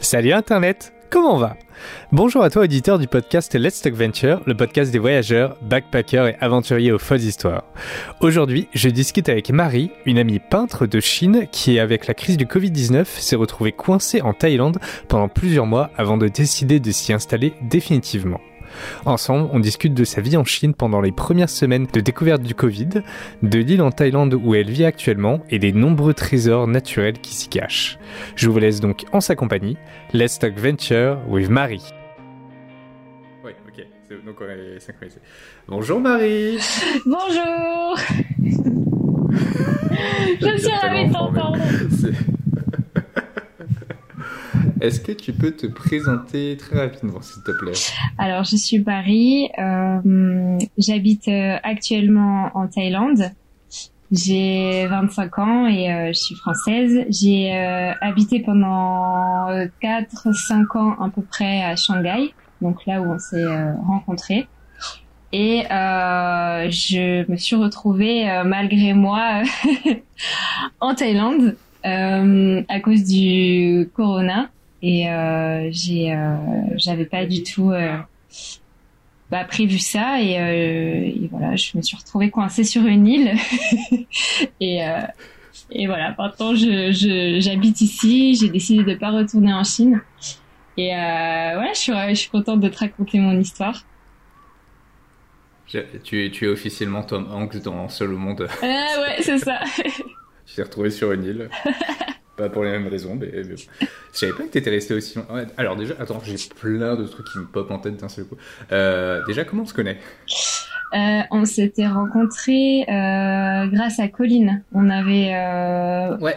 Salut Internet, comment va? Bonjour à toi auditeur du podcast Let's Talk Venture, le podcast des voyageurs, backpackers et aventuriers aux folles histoires. Aujourd'hui, je discute avec Marie, une amie peintre de Chine qui, avec la crise du Covid-19, s'est retrouvée coincée en Thaïlande pendant plusieurs mois avant de décider de s'y installer définitivement. Ensemble, on discute de sa vie en Chine pendant les premières semaines de découverte du Covid, de l'île en Thaïlande où elle vit actuellement et des nombreux trésors naturels qui s'y cachent. Je vous laisse donc en sa compagnie. Let's Talk Venture with Marie. Oui, ok, donc on est synchronisé. Bonjour Marie Bonjour Je suis ravie de t'entendre Est-ce que tu peux te présenter très rapidement, s'il te plaît? Alors, je suis Paris. Euh, J'habite euh, actuellement en Thaïlande. J'ai 25 ans et euh, je suis française. J'ai habité pendant 4-5 ans à peu près à Shanghai, donc là où on s'est rencontrés. Et je me suis retrouvée malgré moi en Thaïlande à cause du corona et euh, j'ai euh, j'avais pas du tout euh, bah, prévu ça et, et, voilà je me suis retrouvée coincée sur une île et et voilà maintenant je j'habite ici j'ai décidé de pas retourner en Chine et voilà je suis je suis contente de te raconter mon histoire tu, tu es officiellement Tom Hanks dans Seul au monde. Ah ouais, c'est ça. tu t'es retrouvé sur une île. Pas pour les mêmes raisons, mais, je savais pas que t'étais resté aussi longtemps. Alors déjà, attends, j'ai plein de trucs qui me popent en tête d'un seul coup. Euh, déjà, comment on se connaît? Euh, On s'était rencontrés euh, grâce à Colline. On avait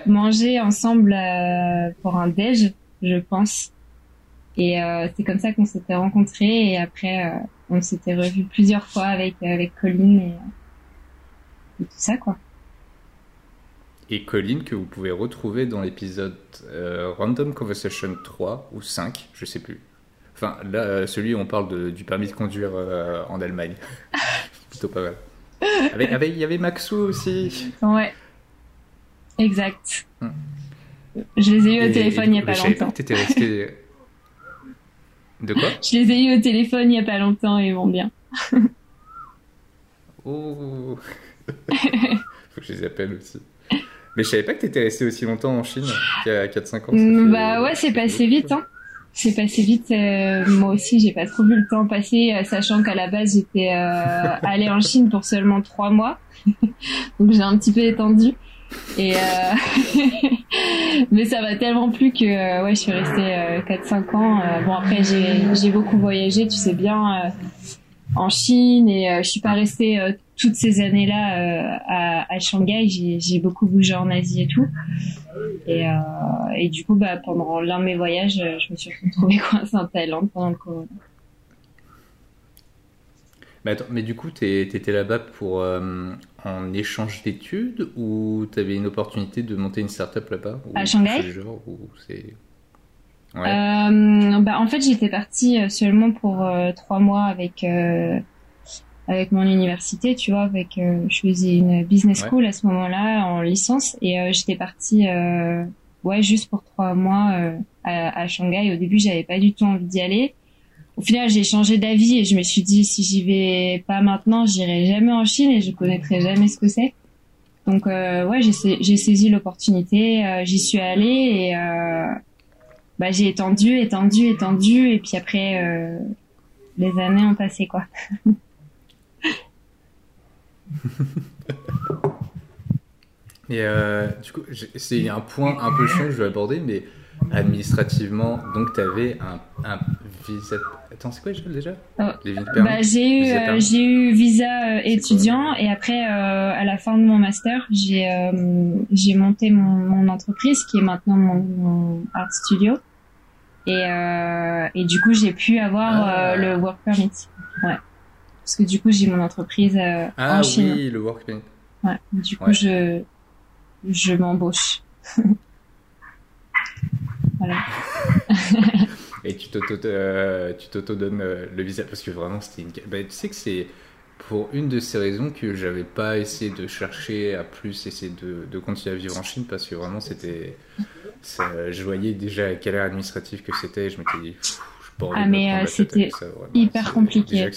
mangé ensemble pour un déj, je pense. Et c'est comme ça qu'on s'était rencontrés. Et après, on s'était revus plusieurs fois avec avec Colline et, et tout ça, quoi et Colline que vous pouvez retrouver dans l'épisode euh, Random Conversation 3 ou 5, je sais plus. Enfin, là, euh, celui où on parle du permis de conduire euh, en Allemagne. Plutôt pas mal. Il y avait Maxou aussi. Ouais. Exact. Hmm. Je les ai eu au téléphone il n'y a pas longtemps. T'étais resté. De quoi? Je les ai eu au téléphone il n'y a pas longtemps et ils vont bien. oh Faut que je les appelle aussi. Mais je savais pas que tu étais resté aussi longtemps en Chine, il y a 4-5 ans. Mm, bah ouais, c'est passé vite. Hein. C'est passé vite. Euh, moi aussi, j'ai pas trop vu le temps passer, euh, sachant qu'à la base, j'étais euh, allée en Chine pour seulement 3 mois. Donc j'ai un petit peu étendu. Et mais ça m'a tellement plu que ouais, je suis restée 4-5 ans. bon après, j'ai beaucoup voyagé, tu sais bien, en Chine et je suis pas restée toutes ces années-là euh, à, à, Shanghai, j'ai beaucoup bougé en Asie et tout. Et, euh, et du coup, bah, pendant l'un de mes voyages, euh, je me suis retrouvée coincée en Thaïlande pendant le corona. Mais, attends, mais du coup, tu étais là-bas pour euh, en échange d'études ou tu avais une opportunité de monter une start-up là-bas À Shanghai genre, ou ouais. bah, En fait, j'étais partie seulement pour trois mois avec avec mon université, tu vois, avec euh, je faisais une business school à ce moment-là en licence et euh, j'étais partie euh, ouais juste pour trois mois à, à, Shanghai. Au début, j'avais pas du tout envie d'y aller. Au final, j'ai changé d'avis et je me suis dit si j'y vais pas maintenant, j'irai jamais en Chine et je connaîtrai jamais ce que c'est. Donc ouais, j'ai saisi l'opportunité, j'y suis allée et bah j'ai étendu, étendu, étendu et puis après les années ont passé quoi. Et euh, du coup, c'est un point un peu chiant que je vais aborder, mais administrativement, donc tu avais un, un, visa. Attends, c'est quoi déjà? Oh, bah, J'ai eu, euh, j'ai eu visa euh, étudiant et après, à la fin de mon master, j'ai j'ai monté mon, mon, entreprise qui est maintenant mon, art studio. Et, et du coup, j'ai pu avoir ah. le work permit. Ouais parce que du coup j'ai mon entreprise euh, ah, en Chine. Ah oui, le work Ouais, du coup je je m'embauche. voilà. Et tu t'auto euh, tu t'auto donnes euh, le visa parce que vraiment c'était une. Bah, tu sais que c'est pour une de ces raisons que j'avais pas essayé de chercher à plus essayer de, de continuer à vivre en Chine parce que vraiment c'était. Je voyais déjà quelle galère administrative que c'était je m'étais dit. ah, mais euh, c'était hyper compliqué.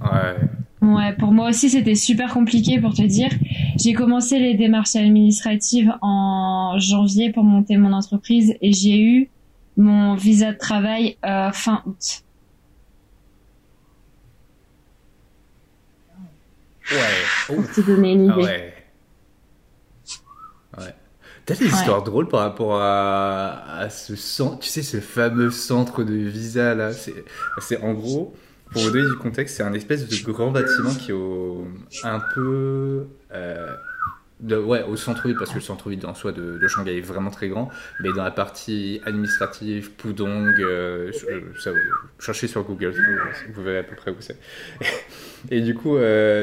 Ouais. Ouais, pour moi aussi c'était super compliqué pour te dire. J'ai commencé les démarches administratives en janvier pour monter mon entreprise et j'ai eu mon visa de travail euh, fin août. Ouais. Pour te donner une idée. Ah ouais. ouais. T'as des histoires drôles par rapport à, à ce centre, tu sais, ce fameux centre de visa là. C'est en gros, pour vous donner du contexte, c'est un espèce de grand bâtiment qui est un peu euh, ouais, au centre-ville, parce que le centre-ville en soi de, Shanghai est vraiment très grand, mais dans la partie administrative, Pudong, euh, euh cherchez sur Google, vous, verrez à peu près où c'est. Et du coup,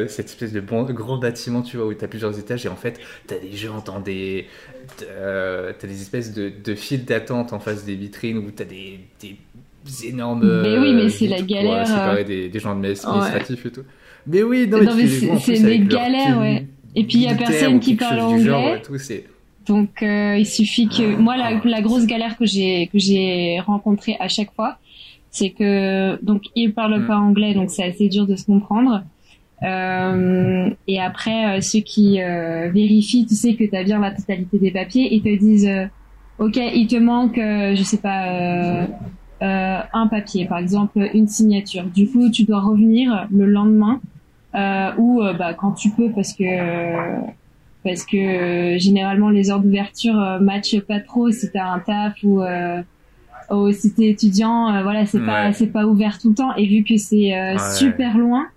cette espèce de grand bâtiment, tu vois, où tu as plusieurs étages, et en fait, tu as des gens dans des. Euh, tu as des espèces de, de files d'attente en face des vitrines, où tu as des, des énormes. Mais oui, mais c'est la galère. Pour séparer des, des gens administratifs et tout. Mais oui, non, mais c'est des galères, ouais. Et puis il y a personne qui parle anglais. donc euh, il suffit que moi la, la grosse galère que j'ai que j'ai rencontrée à chaque fois, c'est que donc ils parlent mm. pas anglais donc c'est assez dur de se comprendre. Euh, et après euh, ceux qui euh, vérifient, tu sais que tu as bien la totalité des papiers, ils te disent euh, OK, il te manque je sais pas un papier. Par exemple une signature. Du coup, tu dois revenir le lendemain euh, ou euh, bah, quand tu peux parce que parce que euh, généralement les heures d'ouverture euh, matchent pas trop. Si t'as un taf ou ou si t'es étudiant voilà c'est pas c'est pas ouvert tout le temps. Et vu que c'est super loin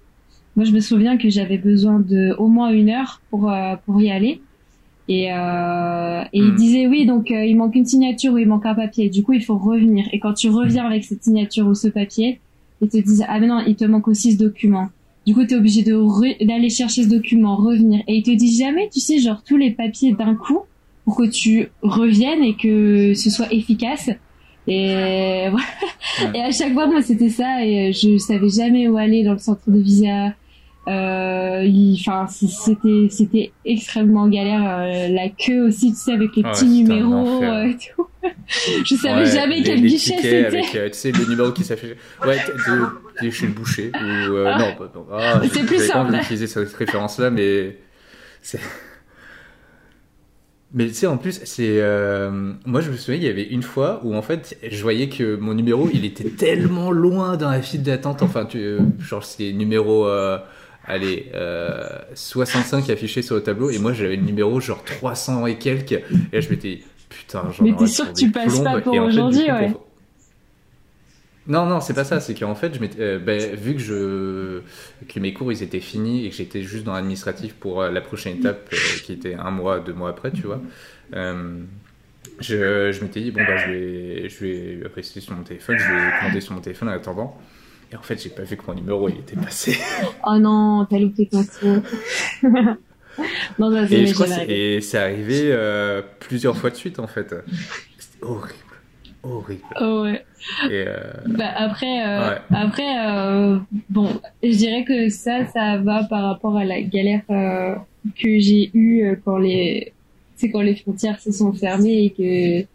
moi je me souviens que j'avais besoin de au moins une heure pour pour y aller et, euh, et il hmm. disait oui, donc il manque une signature ou il manque un papier. Du coup, il faut revenir. Et quand tu reviens avec cette signature ou ce papier, ils te disent ah mais non, il te manque aussi ce document. Du coup, tu es obligé d'aller chercher ce document, revenir. Et il te dit jamais, tu sais, genre tous les papiers d'un coup pour que tu reviennes et que ce soit efficace. Et voilà. Et à chaque fois, moi, c'était ça. Et je savais jamais où aller dans le centre de visa. Euh, enfin, c'était c'était extrêmement galère. Euh, la queue aussi, tu sais, avec les petits numéros euh, et tout. je savais jamais quel guichet c'était. Avec, tu sais, le numéro qui s'affiche. Ouais, de, de, chez le boucher. Ou, euh, ah. Non, ah, c'est plus simple. pas utiliser cette référence-là, mais c'est. Mais tu sais, en plus, c'est. Euh... Moi, je me souviens, il y avait une fois où, en fait, je voyais que mon numéro, il était tellement loin dans la file d'attente. Enfin, tu... genre, c'est numéro. Euh allez, euh, 65 affiché sur le tableau, et moi j'avais le numéro genre 300 et quelques, et là je m'étais, putain, genre. Mais t'es sûr que tu passes pas pour aujourd'hui, ouais. Non, non, c'est pas ça. C'est qu'en fait, je euh, ben, vu que, je, que mes cours ils étaient finis et que j'étais juste dans l'administratif pour euh, la prochaine étape euh, qui était un mois, deux mois après, tu vois, je, je m'étais dit, bon, bah, je vais, je vais rester sur mon téléphone, je vais commander sur mon téléphone en attendant. Et en fait, j'ai pas vu que mon numéro il était passé. oh non, t'as loupé ton tour. non, vas et, je crois et c'est arrivé euh, plusieurs fois de suite en fait. C'était horrible. Horrible. Oh ouais. Et euh... bah, après, euh, après euh, bon, je dirais que ça, ça va par rapport à la galère euh, que j'ai eue quand les, c'est quand les frontières se sont fermées et que,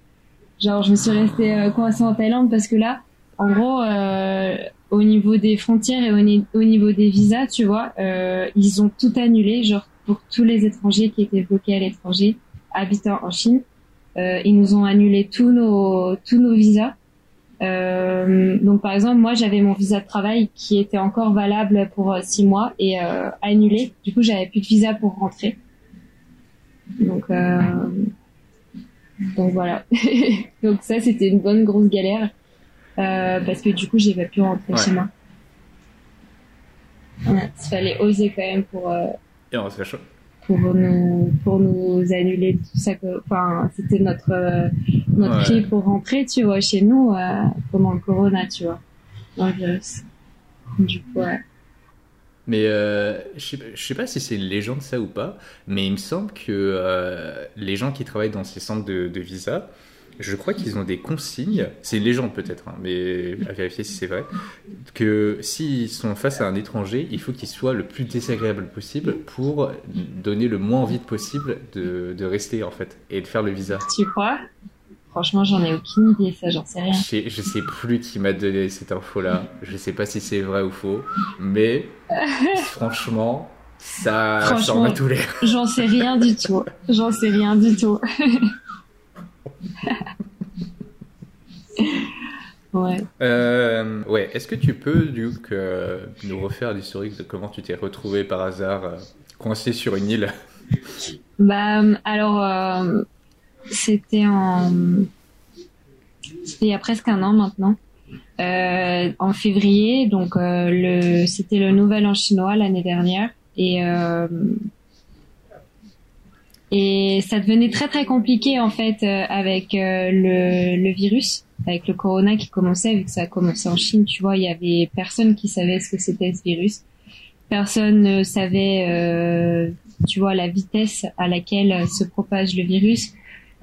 genre, je me suis restée coincée en Thaïlande parce que là, en gros, au niveau des frontières et au, niveau des visas, tu vois, euh, ils ont tout annulé, genre pour tous les étrangers qui étaient bloqués à l'étranger, habitant en Chine, euh, ils nous ont annulé tous nos tous nos visas. Euh, donc par exemple, moi j'avais mon visa de travail qui était encore valable pour euh, six mois et euh, annulé. Du coup, j'avais plus de visa pour rentrer. Donc euh, donc voilà. donc ça c'était une bonne grosse galère. Euh, parce que du coup, j'ai pas pu rentrer chez moi. il fallait oser quand même pour. Euh, pour nous, pour nous annuler tout ça. Enfin, c'était notre euh, notre prix pour rentrer, tu vois, chez nous pendant le corona, tu vois, dans le virus. Du coup, ouais. Mais je, sais, sais pas si c'est une légende ça ou pas, mais il me semble que les gens qui travaillent dans ces centres de, de visa, je crois qu'ils ont des consignes, c'est une légende peut-être, hein, mais à vérifier si c'est vrai, que s'ils sont face à un étranger, il faut qu'il soit le plus désagréable possible pour donner le moins envie possible de, de rester en fait et de faire le visa. Tu crois? Franchement, j'en ai aucune idée, ça, j'en sais rien. Je sais, sais plus qui m'a donné cette info-là. Je sais pas si c'est vrai ou faux, mais franchement, ça franchement, tous les. J'en sais rien du tout. J'en sais rien du tout. ouais. Euh, ouais. Est-ce que tu peux, Duke, euh, nous refaire l'historique de comment tu t'es retrouvé par hasard euh, coincé sur une île? Bah, alors c'était en, c'était il y a presque un an maintenant. Euh, en février, donc euh, le, c'était le Nouvel An chinois l'année dernière, et euh, et ça devenait très très compliqué en fait euh, avec euh, le, le virus, avec le corona qui commençait, vu que ça a commencé en Chine. Tu vois, il y avait personne qui savait ce que c'était ce virus. Personne ne savait, euh, tu vois, la vitesse à laquelle se propage le virus.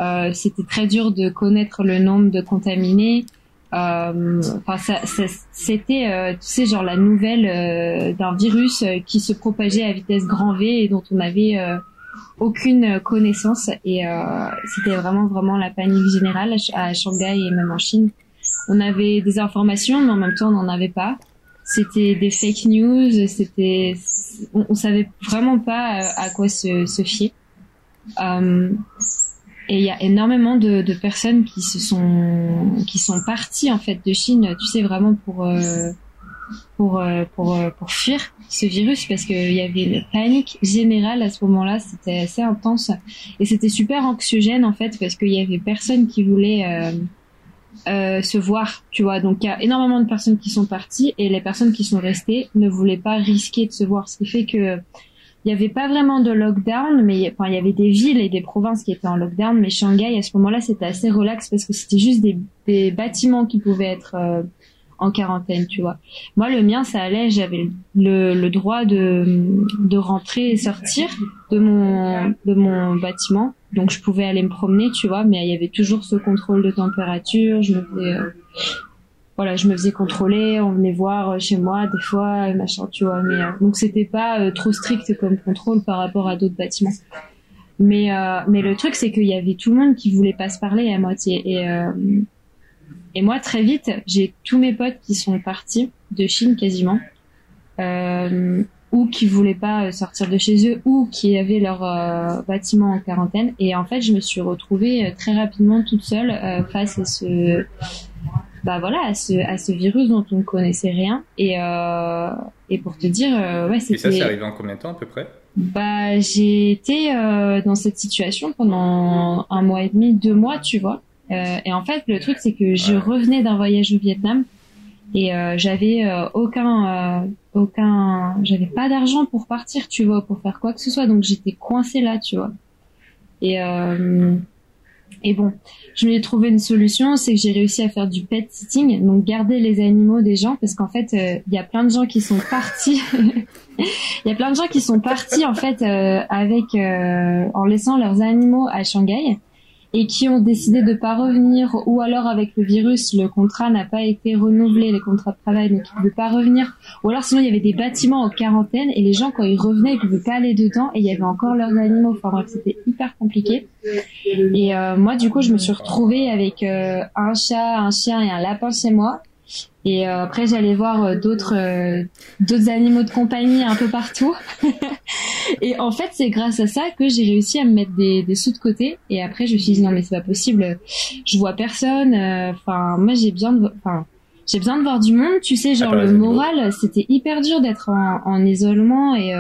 Euh, c'était très dur de connaître le nombre de contaminés. Euh, enfin, ça, ça, c'était, euh, tu sais, genre la nouvelle euh, d'un virus qui se propageait à vitesse grand V et dont on avait aucune connaissance. Et c'était vraiment, vraiment la panique générale à Shanghai et même en Chine. On avait des informations, mais en même temps, on n'en avait pas. C'était des fake news. C'était, on, on savait vraiment pas à quoi se, se fier. Euh, et il y a énormément de, de, personnes qui se sont qui sont parties en fait de Chine, tu sais vraiment pour euh, pour euh, pour euh, pour fuir ce virus parce qu'il y avait une panique générale à ce moment-là, c'était assez intense et c'était super anxiogène en fait parce qu'il y avait personne qui voulait euh, se voir, tu vois. Donc il y a énormément de personnes qui sont parties et les personnes qui sont restées ne voulaient pas risquer de se voir, ce qui fait que il n'y avait pas vraiment de lockdown, mais enfin il y avait des villes et des provinces qui étaient en lockdown, mais Shanghai à ce moment-là c'était assez relax parce que c'était juste des, des, bâtiments qui pouvaient être en quarantaine, tu vois. Moi le mien ça allait, j'avais le, droit de, de rentrer et sortir de mon de mon bâtiment, donc je pouvais aller me promener, tu vois, mais il y avait toujours ce contrôle de température, je me faisais euh, voilà, je me faisais contrôler, on venait voir euh, chez moi des fois, machin, tu vois. Mais euh, donc c'était pas euh, trop strict comme contrôle par rapport à d'autres bâtiments. Mais mais le truc c'est qu'il y avait tout le monde qui voulait pas se parler à moitié et moi très vite j'ai tous mes potes qui sont partis de Chine quasiment ou qui voulaient pas sortir de chez eux ou qui avaient leur bâtiment en quarantaine et en fait je me suis retrouvée très rapidement toute seule face à ce bah voilà à ce à ce virus dont on ne connaissait rien et euh, et pour te dire euh, ouais c'était. Et ça c'est arrivé en combien de temps à peu près? Bah j'ai été euh, dans cette situation pendant un mois et demi, deux mois, tu vois. Euh, et en fait le truc c'est que je revenais d'un voyage au Vietnam et euh, j'avais euh, aucun aucun j'avais pas d'argent pour partir, tu vois, pour faire quoi que ce soit donc j'étais coincée là, tu vois. Et et bon, je lui ai trouvé une solution, c'est que j'ai réussi à faire du pet sitting, donc garder les animaux des gens, parce qu'en fait, il y a plein de gens qui sont partis. Il y a plein de gens qui sont partis en fait avec en laissant leurs animaux à Shanghai et qui ont décidé de pas revenir ou alors avec le virus le contrat n'a pas été renouvelé les contrats de travail donc ils ne pouvaient pas revenir. Ou alors sinon il y avait des bâtiments en quarantaine et les gens quand ils revenaient ils pouvaient pas aller dedans et il y avait encore leurs animaux. Enfin bref c'était hyper compliqué. Et euh, moi du coup je me suis retrouvée avec euh, un chat un chien et un lapin chez moi et euh, après, j'allais voir euh, d'autres euh, d'autres animaux de compagnie un peu partout. et en fait, c'est grâce à ça que j'ai réussi à me mettre des, des sous de côté. Et après, je me suis dit non mais c'est pas possible. Je vois personne. Enfin, moi j'ai besoin de. Enfin, j'ai besoin de voir du monde. Tu sais, genre le moral, c'était hyper dur d'être en, en, isolement et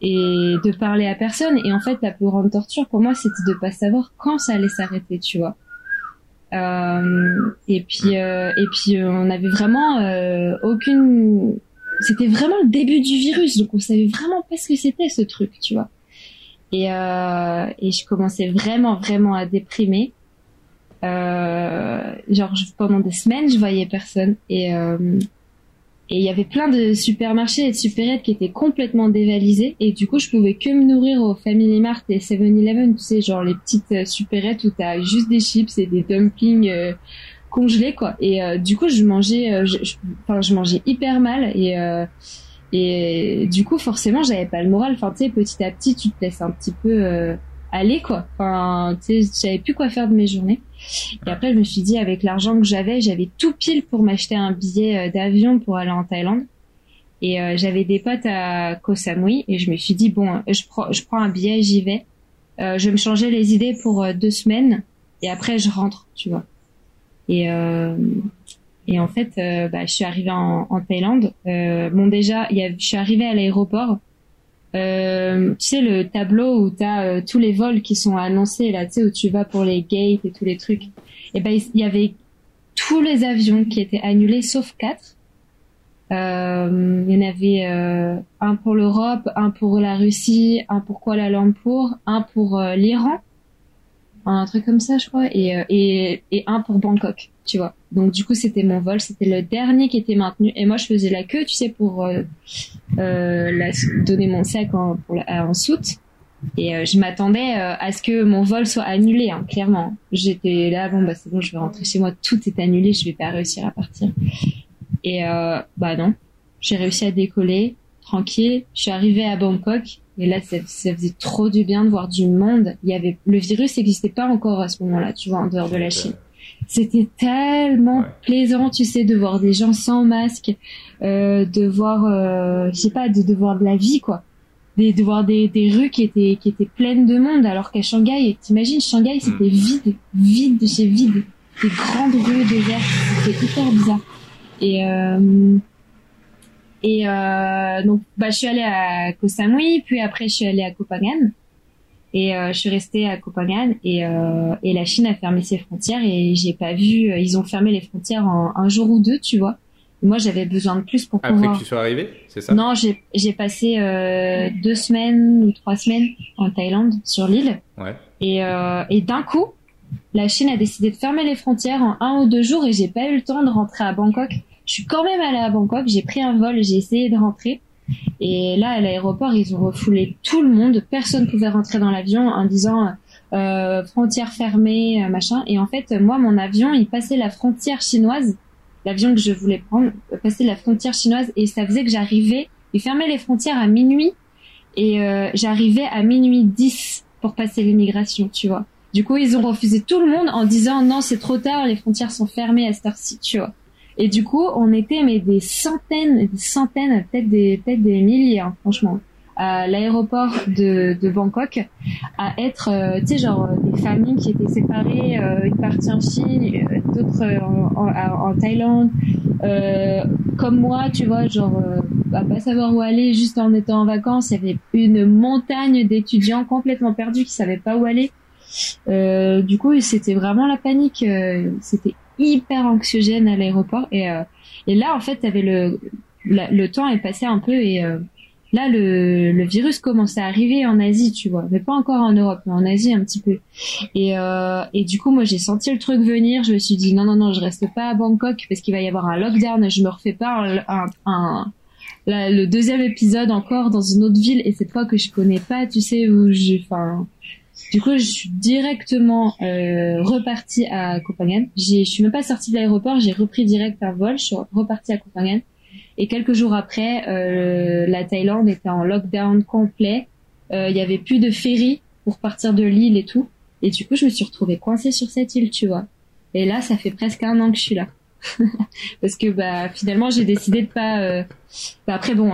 et de parler à personne. Et en fait, la plus grande torture pour moi, c'était de pas savoir quand ça allait s'arrêter. Tu vois. Euh, et puis euh, et puis euh, on avait vraiment aucune c'était vraiment le début du virus donc on savait vraiment pas ce que c'était ce truc tu vois. Et et je commençais vraiment vraiment à déprimer. Genre pendant des semaines je voyais personne. Et Et il y avait plein de supermarchés et de supérettes qui étaient complètement dévalisés. Et du coup, je pouvais que me nourrir au Family Mart et 7-Eleven, tu sais, genre les petites euh, supérettes où t'as juste des chips et des dumplings euh, congelés, quoi. Et euh, du coup, je mangeais, je, enfin, je mangeais hyper mal et et du coup, forcément, j'avais pas le moral. Enfin, tu sais, petit à petit, tu te laisses un petit peu aller, quoi. Enfin, tu sais, je savais plus quoi faire de mes journées. Et après, je me suis dit, avec l'argent que j'avais, j'avais tout pile pour m'acheter un billet euh, d'avion pour aller en Thaïlande. Et euh, j'avais des potes à Koh Samui et je me suis dit, bon, je prends, je prends un billet, j'y vais. Euh, je vais me changer les idées pour deux semaines et après, je rentre, tu vois. Et, et en fait, bah, je suis arrivée en, Thaïlande. bon, déjà, je suis arrivée à l'aéroport euh, tu sais le tableau où tu as euh, tous les vols qui sont annoncés là, tu sais où tu vas pour les gates et tous les trucs. Et eh ben il y avait tous les avions qui étaient annulés sauf quatre. Euh, il y en avait euh, un pour l'Europe, un pour la Russie, un pour Kuala Lumpur, un pour l'Iran, un truc comme ça je crois, et, et, et un pour Bangkok, tu vois. Donc du coup, c'était mon vol, c'était le dernier qui était maintenu. Et moi, je faisais la queue, tu sais, pour euh, euh, donner mon sac en, pour en soute. Et euh, je m'attendais à ce que mon vol soit annulé, hein, clairement. J'étais là, bon, bah c'est bon, je vais rentrer chez moi, tout est annulé, je vais pas réussir à partir. Et bah non, j'ai réussi à décoller, tranquille. Je suis arrivée à Bangkok. Et là, ça, faisait trop du bien de voir du monde. Il y avait le virus n'existait pas encore à ce moment-là, tu vois, en dehors de la Chine. C'était tellement plaisant, tu sais, de voir des gens sans masque, euh, de voir, euh, je sais pas, de, de voir de la vie, quoi. De, de voir des, des rues qui étaient qui étaient pleines de monde, alors qu'à Shanghai, t'imagines, Shanghai, c'était hmm. vide, vide de chez vide, des grandes rues désertes, c'était hyper bizarre. Et euh, et euh, donc, bah, je suis allée à Koh Samui, puis après, je suis allée à Phangan. Et euh, je suis restée à Copenhague et, euh, et la Chine a fermé ses frontières et j'ai pas vu. Euh, ils ont fermé les frontières en un jour ou deux, tu vois. Moi, j'avais besoin de plus pour pouvoir. Après que tu sois arrivée, c'est ça? Non, j'ai j'ai passé euh, deux semaines ou trois semaines en Thaïlande sur l'île. Ouais. Et euh, et d'un coup, la Chine a décidé de fermer les frontières en un ou deux jours et j'ai pas eu le temps de rentrer à Bangkok. Je suis quand même allée à Bangkok, j'ai pris un vol, j'ai essayé de rentrer. Et là, à l'aéroport, ils ont refoulé tout le monde. Personne pouvait rentrer dans l'avion en disant euh, frontière fermée, euh, machin. Et en fait, moi, mon avion, il passait la frontière chinoise. L'avion que je voulais prendre euh, passait la frontière chinoise et ça faisait que j'arrivais. Ils fermaient les frontières à minuit et j'arrivais à minuit 10 pour passer l'immigration, tu vois. Du coup, ils ont refusé tout le monde en disant non, c'est trop tard, les frontières sont fermées à cette heure-ci, tu vois. Et du coup, on était mais des centaines, des centaines, peut-être des peut-être des milliers, hein, franchement, à l'aéroport de, de Bangkok, à être, euh, tu sais, genre des familles qui étaient séparées, euh, une partie en Chine, euh, d'autres en, en, Thaïlande, comme moi, tu vois, genre à pas savoir où aller, juste en étant en vacances, il y avait une montagne d'étudiants complètement perdus qui savaient pas où aller. du coup, c'était vraiment la panique. c'était hyper anxiogène à l'aéroport et euh, et là en fait avait le le temps est passé un peu et euh, là le, le virus commençait à arriver en Asie tu vois. Mais pas encore en Europe mais en Asie un petit peu. Et euh, et du coup moi j'ai senti le truc venir. Je me suis dit non non non je reste pas à Bangkok parce qu'il va y avoir un lockdown je me refais pas un, un, le deuxième épisode encore dans une autre ville et cette fois que je connais pas tu sais où j'ai enfin du coup, je suis directement euh, repartie à Copenhague. Je suis même pas sortie de l'aéroport, j'ai repris direct un vol, je suis repartie à Copenhague. Et quelques jours après, euh, la Thaïlande était en lockdown complet. Euh, il y avait plus de ferry pour partir de l'île et tout. Et du coup, je me suis retrouvée coincée sur cette île, tu vois. Et là, ça fait presque un an que je suis là. parce que bah finalement j'ai décidé de pas euh, bah, après bon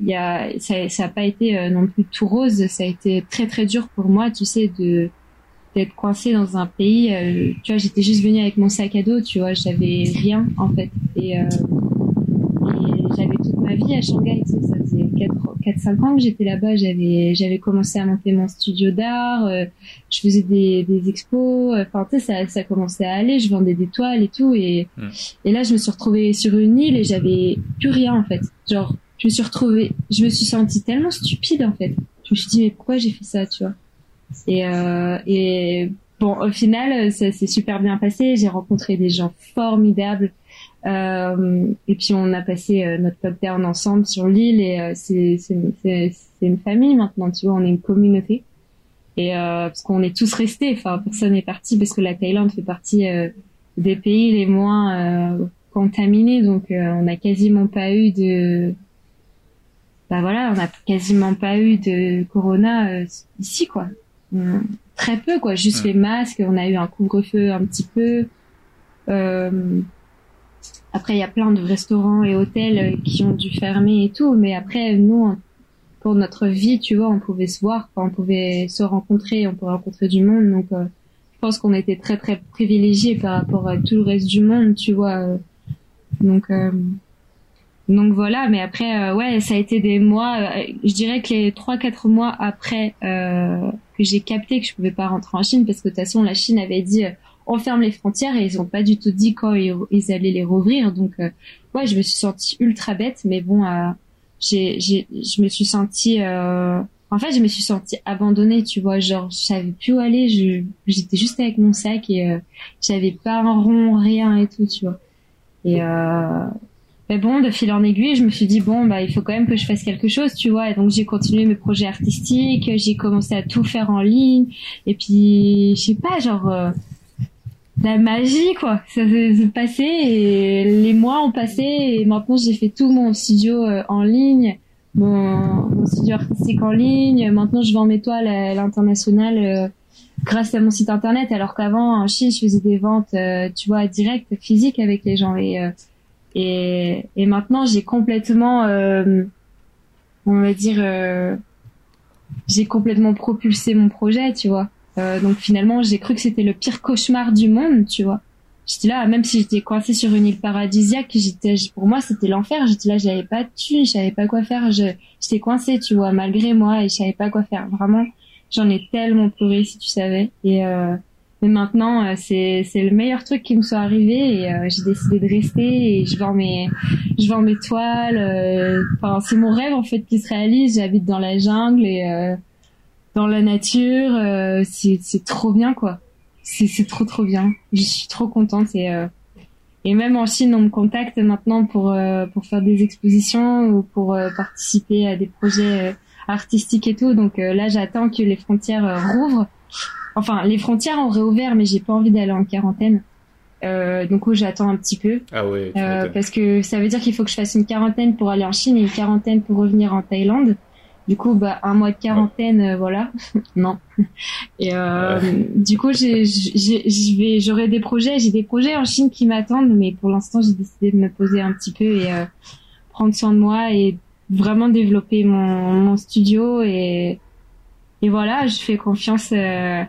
il y a ça ça a pas été euh, non plus tout rose. Ça a été très très dur pour moi tu sais de d'être coincé dans un pays euh, tu vois j'étais juste venue avec mon sac à dos tu vois j'avais rien en fait. Et, et j'avais toute ma vie à Shanghai tu sais, ça faisait 4-5 ans que j'étais là-bas. J'avais j'avais commencé à monter mon studio d'art je faisais des, des expos. Enfin tu sais ça ça commençait à aller. Je vendais des toiles et tout. Et hmm. et là je me suis retrouvée sur une île et j'avais plus rien en fait. Genre je me suis retrouvée je me suis sentie tellement stupide en fait. Je me suis dit mais pourquoi j'ai fait ça tu vois? Et euh, et bon au final ça s'est super bien passé. J'ai rencontré des gens formidables. Euh, et puis on a passé euh, notre lockdown ensemble sur l'île et euh, c'est une famille maintenant, tu vois, on est une communauté. Et parce qu'on est tous restés, enfin personne n'est parti parce que la Thaïlande fait partie des pays les moins contaminés, donc on n'a quasiment pas eu de bah voilà, on n'a quasiment pas eu de corona ici quoi. très peu quoi, juste les masques, on a eu un couvre-feu un petit peu. Euh, après, il y a plein de restaurants et hôtels euh, qui ont dû fermer et tout, mais après, nous, pour notre vie, tu vois, on pouvait se voir, on pouvait se rencontrer, on pouvait rencontrer du monde. Donc, euh, je pense qu'on était très très privilégiés par rapport à tout le reste du monde, tu vois. Euh. donc, donc voilà. Mais après, ouais, ça a été des mois. je dirais que les trois quatre mois après que j'ai capté que je pouvais pas rentrer en Chine, parce que de toute façon, la Chine avait dit on ferme les frontières et ils ont pas du tout dit quand ils, allaient les rouvrir. Donc, euh, ouais, je me suis sentie ultra bête, mais bon, euh, j'ai, j'ai, je me suis sentie, euh, en fait, je me suis sentie abandonnée, tu vois, genre, je savais plus où aller, je, j'étais juste avec mon sac et j'avais pas un rond, rien et tout, tu vois. Et mais bon, de fil en aiguille, je me suis dit bon, bah, il faut quand même que je fasse quelque chose, tu vois. Et donc j'ai continué mes projets artistiques, j'ai commencé à tout faire en ligne. Et puis, je sais pas, genre, la magie quoi. Ça s'est passé et les mois ont passé et maintenant j'ai fait tout mon studio euh, en ligne mon, studio artistique en ligne. Maintenant je vends mes toiles à l'international euh, grâce à mon site internet. Alors qu'avant en Chine je faisais des ventes euh, tu vois direct physiques avec les gens. Et et, et maintenant j'ai complètement on va dire j'ai complètement propulsé mon projet tu vois euh, donc finalement, j'ai cru que c'était le pire cauchemar du monde, tu vois. J'étais là, même si j'étais coincée sur une île paradisiaque, j'étais, pour moi, c'était l'enfer. J'étais là, j'avais pas de thunes, je pas quoi faire. j'étais coincée, tu vois, malgré moi, et je pas quoi faire. Vraiment, j'en ai tellement pleuré, si tu savais. Et euh, mais maintenant, euh, c'est c'est le meilleur truc qui me soit arrivé et euh, j'ai décidé de rester et je vends mes je vends mes toiles. Enfin, c'est mon rêve en fait qui se réalise. J'habite dans la jungle et dans la nature. Euh, c'est trop bien quoi. C'est trop trop bien. Je suis trop contente et euh, et même en Chine on me contacte maintenant pour euh, pour faire des expositions ou pour participer à des projets artistiques et tout. Donc là j'attends que les frontières rouvrent. Enfin les frontières ont réouvert mais j'ai pas envie d'aller en quarantaine. Euh, donc j'attends un petit peu. Ah ouais. parce que ça veut dire qu'il faut que je fasse une quarantaine pour aller en Chine et une quarantaine pour revenir en Thaïlande. Du coup, bah, un mois de quarantaine, euh, voilà. non. Et euh, du coup, j'ai, vais, j'aurai des projets. J'ai des projets en Chine qui m'attendent, mais pour l'instant, j'ai décidé de me poser un petit peu et euh, prendre soin de moi et vraiment développer mon, mon studio et et voilà, je fais confiance. Euh,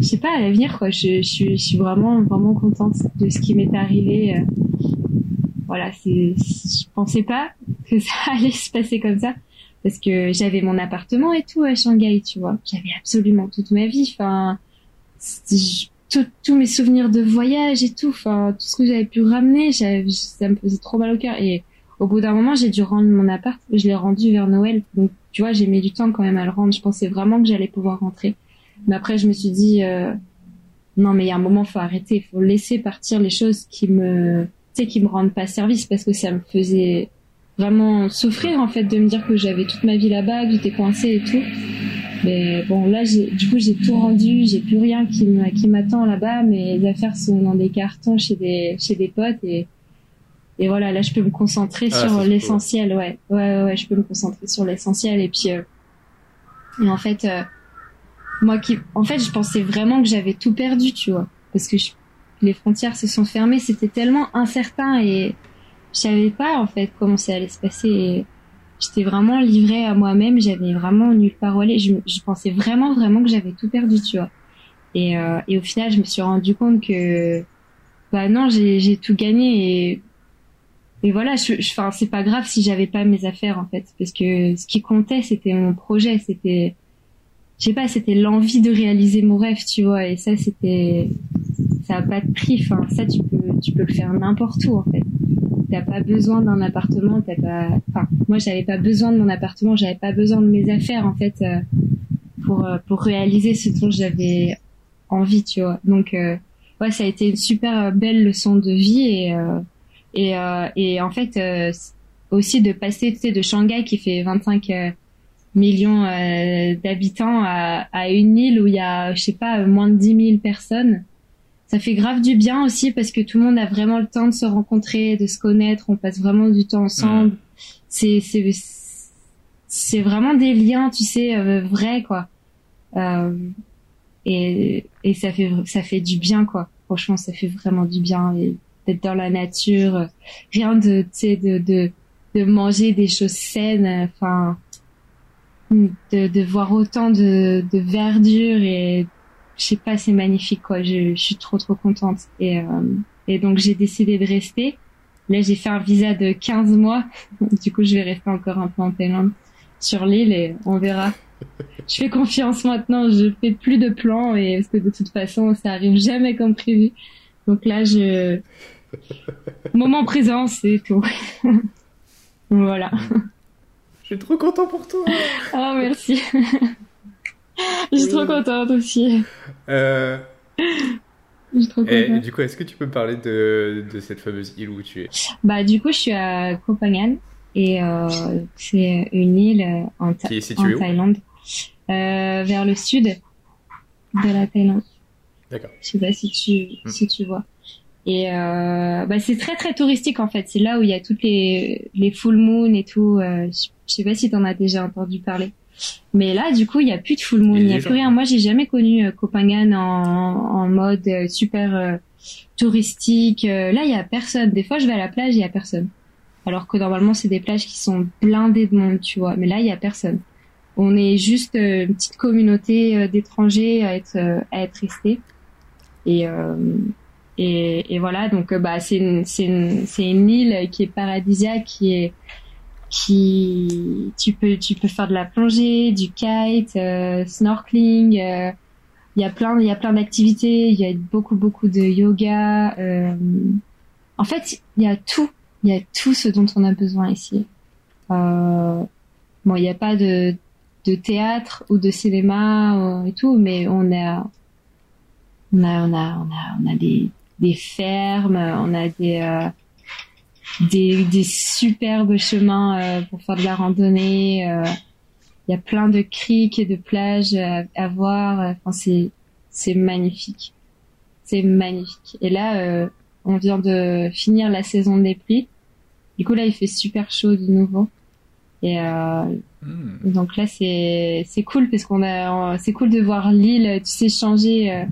je sais pas à l'avenir quoi. Je, je, suis, je suis vraiment vraiment contente de ce qui m'est arrivé. Euh. voilà, c'est, je pensais pas que ça allait se passer comme ça parce que j'avais mon appartement et tout à Shanghai, tu vois. J'avais absolument toute ma vie, enfin, tous mes souvenirs de voyage et tout, enfin, tout ce que j'avais pu ramener, ça me faisait trop mal au cœur. Et au bout d'un moment, j'ai dû rendre mon appart. Je l'ai rendu vers Noël, donc tu vois, j'ai mis du temps quand même à le rendre. Je pensais vraiment que j'allais pouvoir rentrer, mais après, je me suis dit, euh, non, mais il y a un moment, faut arrêter, faut laisser partir les choses qui me, tu sais, qui me rendent pas service, parce que ça me faisait vraiment souffrir en fait de me dire que j'avais toute ma vie là-bas, que j'étais coincée et tout. Mais bon, là, du coup, j'ai tout rendu, j'ai plus rien qui m'attend là-bas. Mes affaires sont dans des cartons chez des chez des potes et et voilà, là, je peux me concentrer ah, sur l'essentiel. Ouais. ouais, ouais, je peux me concentrer sur l'essentiel et puis euh, et en fait, euh, moi qui, en fait, je pensais vraiment que j'avais tout perdu, tu vois, parce que les frontières se sont fermées, c'était tellement incertain et je savais pas en fait comment ça allait se passer. J'étais vraiment livrée à moi-même, j'avais vraiment nulle part où aller. Je, pensais vraiment vraiment que j'avais tout perdu, tu vois. Et, euh, et au final, je me suis rendu compte que bah non, j'ai tout gagné et et voilà, je, enfin c'est pas grave si j'avais pas mes affaires en fait, parce que ce qui comptait c'était mon projet, c'était je sais pas, c'était l'envie de réaliser mon rêve, tu vois, et ça c'était ça a pas de prix, enfin ça tu peux tu peux le faire n'importe où en fait t'as pas besoin d'un appartement, t'as pas, enfin, moi j'avais pas besoin de mon appartement, j'avais pas besoin de mes affaires en fait euh, pour euh, pour réaliser ce dont j'avais envie, tu vois. Donc euh, ouais, ça a été une super belle leçon de vie et Et, et en fait, aussi de passer, tu sais, de Shanghai qui fait 25 millions d'habitants à, à une île où il y a, je sais pas, moins de 10 000 personnes ça fait grave du bien aussi parce que tout le monde a vraiment le temps de se rencontrer, de se connaître, on passe vraiment du temps ensemble. C'est c'est c'est vraiment des liens, tu sais, euh, vrais quoi. Euh, et et ça fait ça fait du bien quoi. Franchement, ça fait vraiment du bien d'être dans la nature, rien de tu sais de de de manger des choses saines, enfin de, de voir autant de, de verdure et je sais pas, c'est magnifique quoi. Je, je, suis trop trop contente et euh, et donc j'ai décidé de rester. Là, j'ai fait un visa de 15 mois. du coup, je vais rester encore un peu en Thaïlande sur l'île et on verra. Je fais confiance maintenant. Je fais plus de plans et parce que de toute façon, ça arrive jamais comme prévu. Donc là, je moment présent, c'est tout. voilà. Je suis trop content pour toi. oh merci. Je suis trop contente aussi. Euh... Je suis trop contente. Et, du coup, est-ce que tu peux me parler de, de cette fameuse île où tu es? Bah, du coup, je suis à Koh Phangan et euh, c'est une île en, Tha Qui est située en Thaïlande, euh, vers le sud de la Thaïlande. D'accord. Je sais pas si tu Hmm. si tu vois. Et euh, bah, c'est très très touristique en fait. C'est là où il y a toutes les les full moon et tout. Euh, je sais pas si t'en as déjà entendu parler. Mais là, du coup, il y a plus de full moon, il y a plus rien. Moi, j'ai jamais connu euh, Phangan en, en mode euh, super euh, touristique. Là, il y a personne. Des fois, je vais à la plage, il y a personne. Alors que normalement, c'est des plages qui sont blindées de monde, tu vois. Mais là, il y a personne. On est juste une petite communauté d'étrangers à être à être restés. Et euh, et, et voilà, donc bah c'est une c'est une c'est une île qui est paradisiaque, qui est qui tu peux tu peux faire de la plongée, du kite, euh, snorkeling. euh, Il y a plein il y a plein d'activités. Il y a beaucoup beaucoup de yoga. euh, en fait, il y a tout. Il y a tout ce dont on a besoin ici. Euh, bon, il n'y a pas de de théâtre ou de cinéma euh, et tout, mais on a on a on a on a on a des des fermes, on a des des, des superbes chemins euh, pour faire de la randonnée. euh, Il y a plein de criques et de plages à, à voir. Enfin, c'est c'est magnifique. C'est magnifique. Et là, euh, on vient de finir la saison des pluies. Du coup, là, il fait super chaud de nouveau. Et euh, Hmm. donc là, c'est c'est cool parce qu'on a c'est cool de voir l'île, tu sais, changer euh,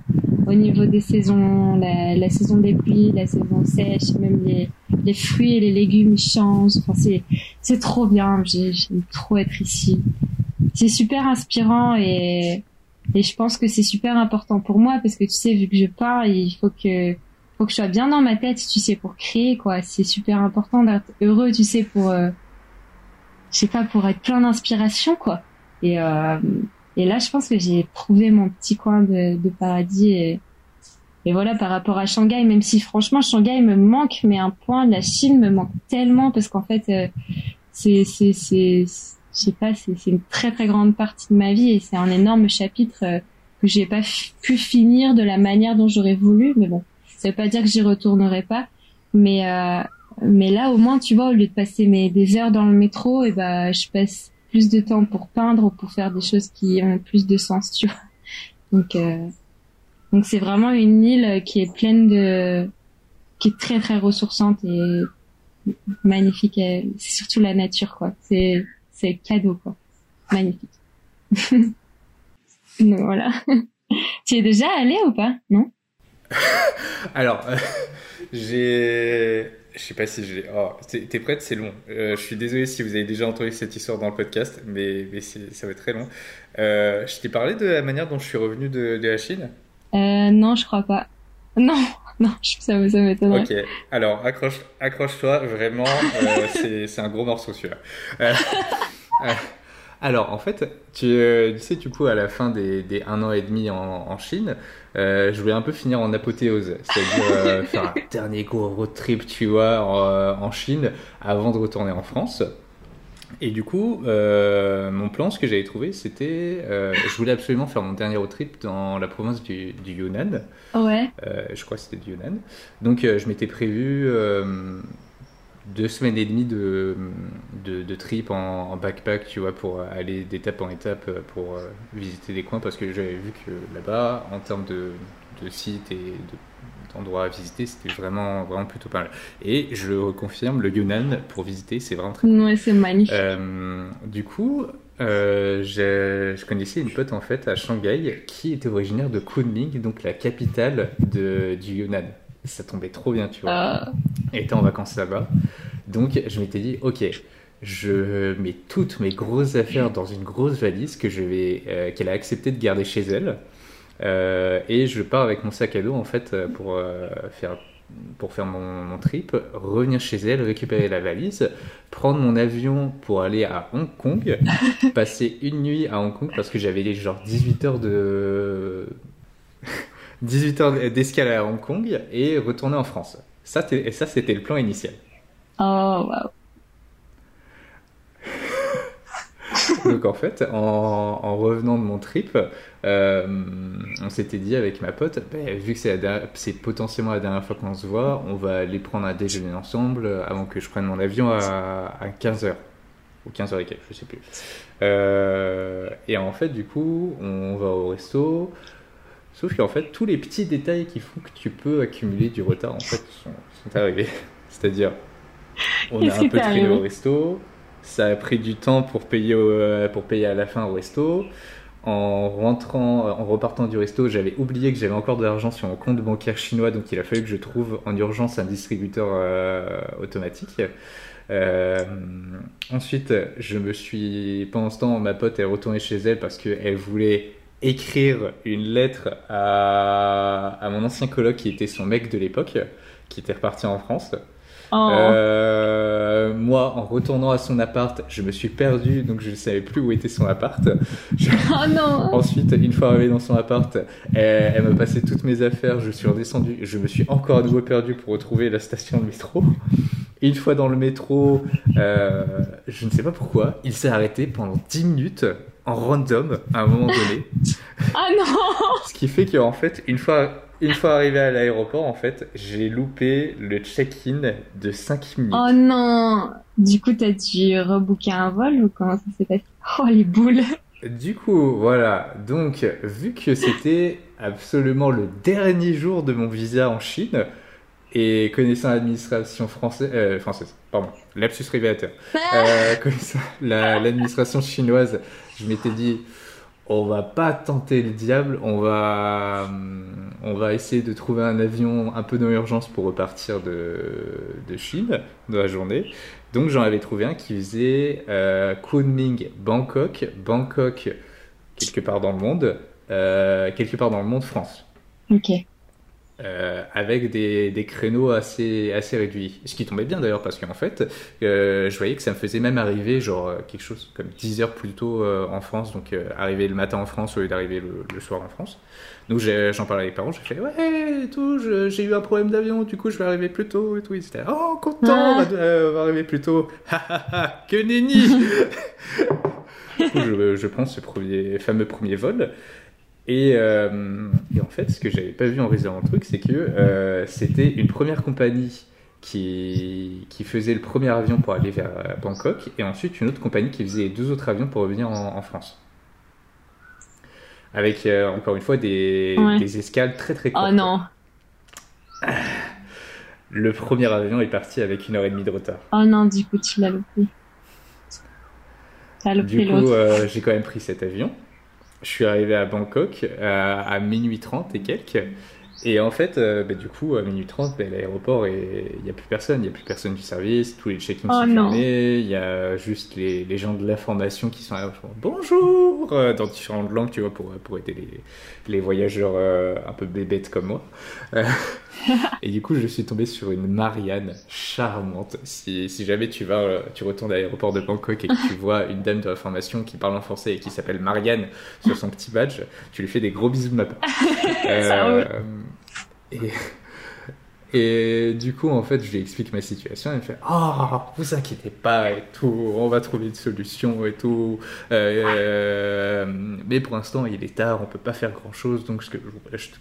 au niveau des saisons, la, la saison des pluies, la saison sèche, même les les fruits et les légumes changent. Enfin, c'est c'est trop bien. J'ai- J'aime trop être ici. C'est super inspirant et et je pense que c'est super important pour moi parce que tu sais, vu que je peins, il faut que faut que je sois bien dans ma tête, tu sais, pour créer quoi. C'est super important d'être heureux, tu sais, pour euh, je sais pas, pour être plein d'inspiration, quoi. Et, euh, et là, je pense que j'ai trouvé mon petit coin de, de paradis. Et, et voilà, par rapport à Shanghai, même si franchement, Shanghai me manque, mais un point, la Chine me manque tellement parce qu'en fait, euh, c'est, c'est, c'est, je sais pas, c'est, c'est une très très grande partie de ma vie et c'est un énorme chapitre euh, que j'ai pas pu finir de la manière dont j'aurais voulu. Mais bon, ça veut pas dire que j'y retournerai pas. Mais euh, mais là, au moins, tu vois, au lieu de passer mes, des heures dans le métro, et ben, je passe plus de temps pour peindre ou pour faire des choses qui ont plus de sens, tu vois. Donc, euh, donc c'est vraiment une île qui est pleine de, qui est très très ressourçante et magnifique. C'est surtout la nature, quoi. C'est, c'est cadeau, quoi. Magnifique. Donc voilà. tu es déjà allé ou pas? Non? Alors, j'ai. Je sais pas si j'ai. Oh, t'es prête? C'est long. Euh, je suis désolé si vous avez déjà entendu cette histoire dans le podcast, mais, mais ça va être très long. Euh, je t'ai parlé de la manière dont je suis revenu de, de la Chine? Euh, Non, je crois pas. Non, non, je- ça, me- ça m'étonnerait. Ok, alors accroche, accroche-toi, vraiment, euh, c'est, c'est un gros morceau celui-là. Euh, alors en fait, tu, tu sais, du coup, à la fin des, des un an et demi en, en Chine, euh, je voulais un peu finir en apothéose, c'est-à-dire euh, faire un dernier gros road trip, tu vois, en, en Chine, avant de retourner en France. Et du coup, euh, mon plan, ce que j'avais trouvé, c'était, euh, je voulais absolument faire mon dernier road trip dans la province du, du Yunnan. Ouais. Euh, je crois que c'était du Yunnan. Donc je m'étais prévu deux semaines et demie de, de, trip en, backpack, tu vois, pour aller d'étape en étape pour visiter des coins parce que j'avais vu que là-bas, en termes de, de sites et d'endroits à visiter, c'était vraiment, vraiment plutôt pas mal. Et je le reconfirme, le Yunnan pour visiter, c'est vraiment très Ouais, c'est magnifique. du coup, euh, je connaissais une pote en fait à Shanghai qui était originaire de Kunming, donc la capitale de, du Yunnan. Ça tombait trop bien, tu vois. Ah. Elle était en vacances là-bas. Donc je m'étais dit, ok, je mets toutes mes grosses affaires dans une grosse valise que je vais, euh, qu'elle a accepté de garder chez elle. Euh, et je pars avec mon sac à dos en fait pour faire pour faire mon, trip, revenir chez elle, récupérer la valise, prendre mon avion pour aller à Hong Kong, passer une nuit à Hong Kong parce que j'avais genre 18 heures de 18 heures d'escale à Hong Kong et retourner en France. Ça, et ça, c'était le plan initial. Oh, waouh. Donc en fait, en, revenant de mon trip, euh, on s'était dit avec ma pote, bah, vu que c'est potentiellement la dernière fois qu'on se voit, on va aller prendre un déjeuner ensemble avant que je prenne mon avion à, 15h. Ou 15h et quelques, je sais plus. Euh, et en fait, du coup, on va au resto. Sauf qu'en fait, tous les petits détails qui font que tu peux accumuler du retard, en fait, sont, arrivés. C'est-à-dire, on a un peu traîné au resto, ça a pris du temps pour payer, euh, pour payer à la fin au resto. En rentrant, en repartant du resto, j'avais oublié que j'avais encore de l'argent sur mon compte bancaire chinois, donc il a fallu que je trouve en urgence un distributeur euh, automatique. Euh, ensuite, je me suis, pendant ce temps, ma pote est retournée chez elle parce qu'elle voulait écrire une lettre à, à mon ancien coloc qui était son mec de l'époque, qui était reparti en France. Oh. Euh, moi, en retournant à son appart, je me suis perdu, donc je ne savais plus où était son appart. Oh non Ensuite, une fois arrivé dans son appart, elle, m'a passé toutes mes affaires, je suis redescendu, je me suis encore à nouveau perdu pour retrouver la station de métro. Une fois dans le métro, euh, je ne sais pas pourquoi, il s'est arrêté pendant 10 minutes en random à un moment donné. Ah non Ce qui fait qu'en fait, une fois une fois arrivé à l'aéroport, en fait, j'ai loupé le check-in de 5 minutes. Oh non Du coup, t'as dû rebooker un vol ou comment ça s'est passé? Oh, les boules Du coup, voilà. Donc, vu que c'était absolument le dernier jour de mon visa en Chine, et connaissant l'administration française, euh, française, pardon, lapsus révélateur, ah euh, connaissant l'administration chinoise, je m'étais dit, on va pas tenter le diable, on va, on va essayer de trouver un avion un peu dans l'urgence pour repartir de, de, Chine dans la journée. Donc j'en avais trouvé un qui faisait euh, Kunming, Bangkok, Bangkok quelque part dans le monde, euh, quelque part dans le monde France. Ok. Euh, avec des, des, créneaux assez, assez réduits. Ce qui tombait bien d'ailleurs parce qu'en fait, euh, je voyais que ça me faisait même arriver genre euh, quelque chose comme 10 heures plus tôt en France, donc arriver le matin en France au lieu d'arriver le, soir en France. Donc j'en parlais avec les parents, j'ai fait ouais, tout, j'ai eu un problème d'avion, du coup je vais arriver plus tôt et tout. Ils étaient oh content, on, va, arriver plus tôt. que nenni je, je prends ce premier, fameux premier vol. Euh, et, en fait, ce que j'avais pas vu en réservant le truc, c'est que euh, c'était une première compagnie qui, qui faisait le premier avion pour aller vers euh, Bangkok, et ensuite une autre compagnie qui faisait deux autres avions pour revenir en, France. Avec, encore une fois, des, des, escales très très courtes. Oh non Le premier avion est parti avec une heure et demie de retard. Oh non, du coup, tu l'as loupé. Du coup, j'ai quand même pris cet avion je suis arrivé à Bangkok à, minuit 30 et quelques. Et en fait, euh, bah, du coup, à minuit 30, bah, l'aéroport, il n'y a plus personne. Il n'y a plus personne du service. Tous les check-ins oh sont fermés. Il y a juste les, les gens de l'information qui sont là. Bonjour euh, Dans différentes langues, tu vois, pour, pour aider les, les voyageurs euh, un peu bébêtes comme moi. et du coup, je suis tombé sur une Marianne charmante. Si, si jamais tu vas, euh, tu retournes à l'aéroport de Bangkok et que tu vois une dame de l'information qui parle en français et qui s'appelle Marianne sur son petit badge, tu lui fais des gros bisous de ma part. Euh, et du coup, en fait, je lui explique ma situation. Elle me fait Oh, vous inquiétez pas et tout, on va trouver une solution et tout. Euh, mais pour l'instant, il est tard, on peut pas faire grand chose. Donc, ce que,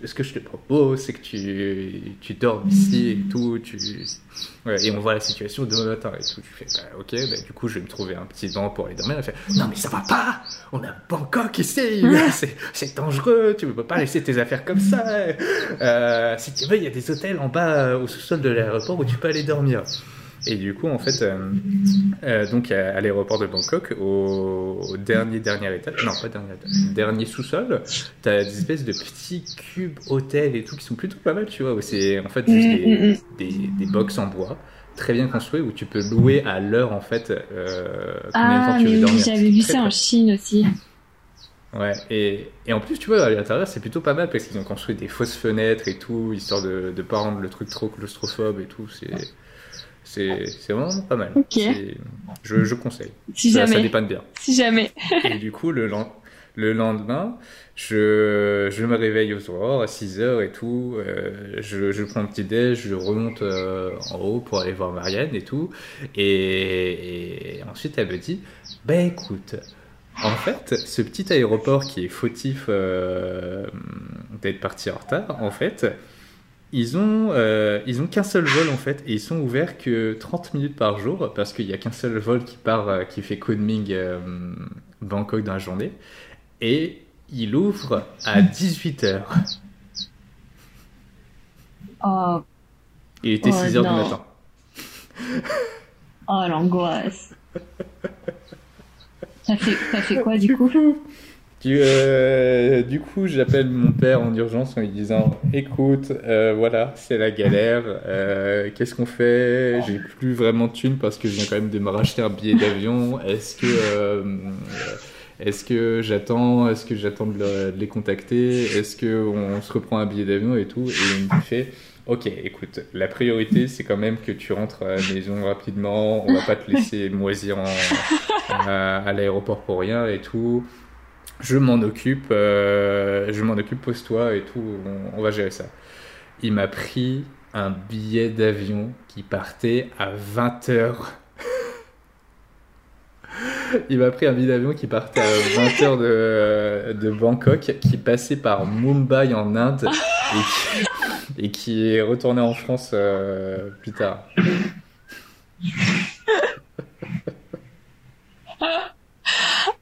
ce que je te propose, c'est que tu, tu dormes ici et tout. Et on voit la situation demain matin et tout. Tu fais bah, Ok, bah, du coup, je vais me trouver un petit vent pour aller dormir. Elle fait Non, mais ça va pas On a Bangkok ici C'est dangereux, tu ne peux pas laisser tes affaires comme ça. Euh, si tu veux, il y a des hôtels en bas euh, au sous-sol de l'aéroport où tu peux aller dormir. Et du coup, en fait, euh, euh, donc à, l'aéroport de Bangkok, au, dernier dernier étage, non pas dernier dernier sous-sol, t'as des espèces de petits cubes hôtels et tout qui sont plutôt pas mal, tu vois. C'est en fait juste mm, mm, mm. des, des, box en bois très bien construits où tu peux louer à l'heure en fait combien de temps tu veux ah. J'avais vu ça en Chine aussi. Ouais, et, et, en plus, tu vois, à l'intérieur, c'est plutôt pas mal parce qu'ils ont construit des fausses fenêtres et tout, histoire de ne pas rendre le truc trop claustrophobe et tout. C'est, c'est, vraiment pas mal. Je, je conseille. Si ça, jamais. Ça dépanne bien. Si jamais. et du coup, le, le lendemain, je, je me réveille aux aurores à 6 heures et tout. Euh, je, je prends un petit déj, je remonte euh, en haut pour aller voir Marianne et tout. Et, et ensuite, elle me dit Bah écoute, en fait, ce petit aéroport qui est fautif euh, d'être parti en retard, en fait, ils ont, euh, ils ont qu'un seul vol en fait, et ils sont ouverts que 30 minutes par jour, parce qu'il n'y a qu'un seul vol qui part, euh, qui fait Kunming Bangkok dans la journée, et il ouvre à 18h. Oh. Il était 6h du matin. oh l'angoisse. Ça fait, quoi du coup du, euh, du coup, j'appelle mon père en urgence en lui disant Écoute, euh, voilà, c'est la galère. Euh, qu'est-ce qu'on fait? J'ai plus vraiment de thunes parce que je viens quand même de me racheter un billet d'avion. Est-ce que. est-ce que j'attends Est-ce que j'attends de, les contacter? Est-ce qu'on se reprend un billet d'avion et tout? Et il me fait Ok, écoute, la priorité, c'est quand même que tu rentres à la maison rapidement. On va pas te laisser moisir à, l'aéroport pour rien et tout. Je m'en occupe, euh, je m'en occupe, pose-toi et tout. On, va gérer ça. Il m'a pris un billet d'avion qui partait à 20h. Il m'a pris un billet d'avion qui partait à 20h de, de Bangkok, qui passait par Mumbai en Inde et qui, est retourné en France euh, plus tard.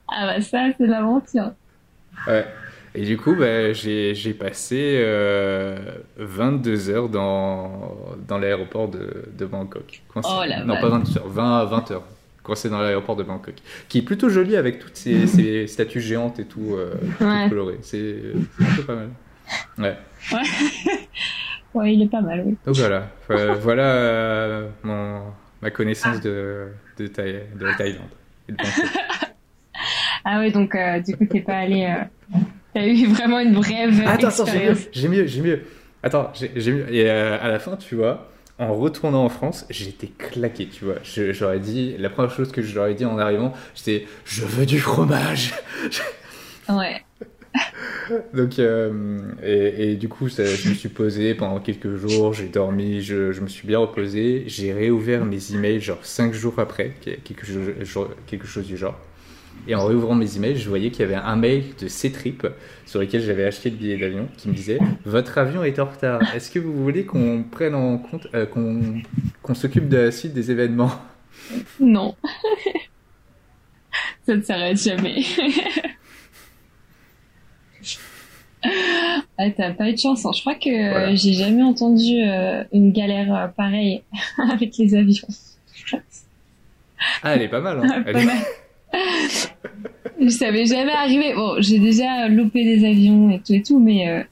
ah bah ça, c'est l'aventure. Ouais. Et du coup, bah, j'ai passé euh, 22 heures dans, dans l'aéroport de, de, Bangkok. Oh, la non, pas 22 heures, 20 à 20 heures. Coincé dans l'aéroport de Bangkok. Qui est plutôt joli avec toutes ces, ces statues géantes et tout, euh, ouais. colorées. C'est peu pas mal. Ouais. Ouais. il est pas mal, oui. Donc voilà, voilà euh, mon, ma connaissance de, de, de la Thaïlande. ah ouais, donc euh, du coup, t'es pas allé. Euh, t'as eu vraiment une brève. Attends, attends, j'ai mieux, j'ai mieux, Attends, j'ai mieux. Et à la fin, tu vois, en retournant en France, j'étais claqué, tu vois. J'aurais dit, la première chose que je leur ai dit en arrivant, c'était Je veux du fromage Ouais. Donc, euh, et, du coup, ça, je me suis posé pendant quelques jours, j'ai dormi, je, je, me suis bien reposé. J'ai réouvert mes emails, genre 5 jours après, quelque chose, quelque chose du genre. Et en réouvrant mes emails, je voyais qu'il y avait un mail de C-Trip sur lequel j'avais acheté le billet d'avion qui me disait Votre avion est en retard. Est-ce que vous voulez qu'on prenne en compte, euh, qu'on s'occupe de la suite des événements? Non. Ça ne s'arrête jamais. Ah, t'as pas eu de chance. Hein. Je crois que j'ai jamais entendu euh, une galère euh, pareille avec les avions. ah, elle est pas mal. Hein. pas mal. Je savais jamais arriver. Bon, j'ai déjà loupé des avions et tout et tout, mais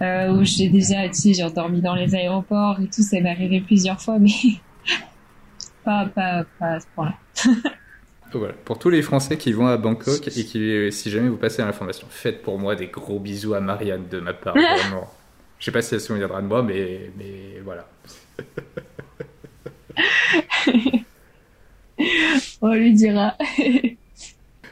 où j'ai déjà, tu sais, j'ai dormi dans les aéroports et tout, ça m'est arrivé plusieurs fois, mais pas, pas, pas à ce point-là. Pour tous les Français qui vont à Bangkok et qui, si jamais vous passez à l'information, faites pour moi des gros bisous à Marianne de ma part. Vraiment. Je sais pas si elle se souviendra de moi, mais, mais voilà. On lui dira.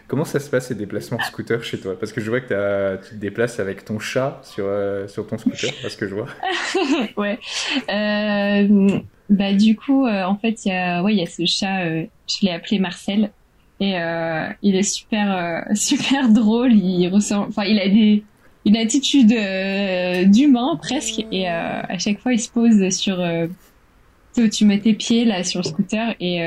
Comment ça se passe ces déplacements de scooter chez toi? Parce que je vois que tu te déplaces avec ton chat sur, euh, sur ton scooter, parce que je vois. ouais. Euh, bah, du coup, euh, en fait, il y, a, ouais, y a ce chat, je l'ai appelé Marcel. Et il est super, super drôle. Il, enfin, il a des, une attitude d'humain presque. Et à chaque fois, il se pose sur. tu mets tes pieds là sur le scooter et,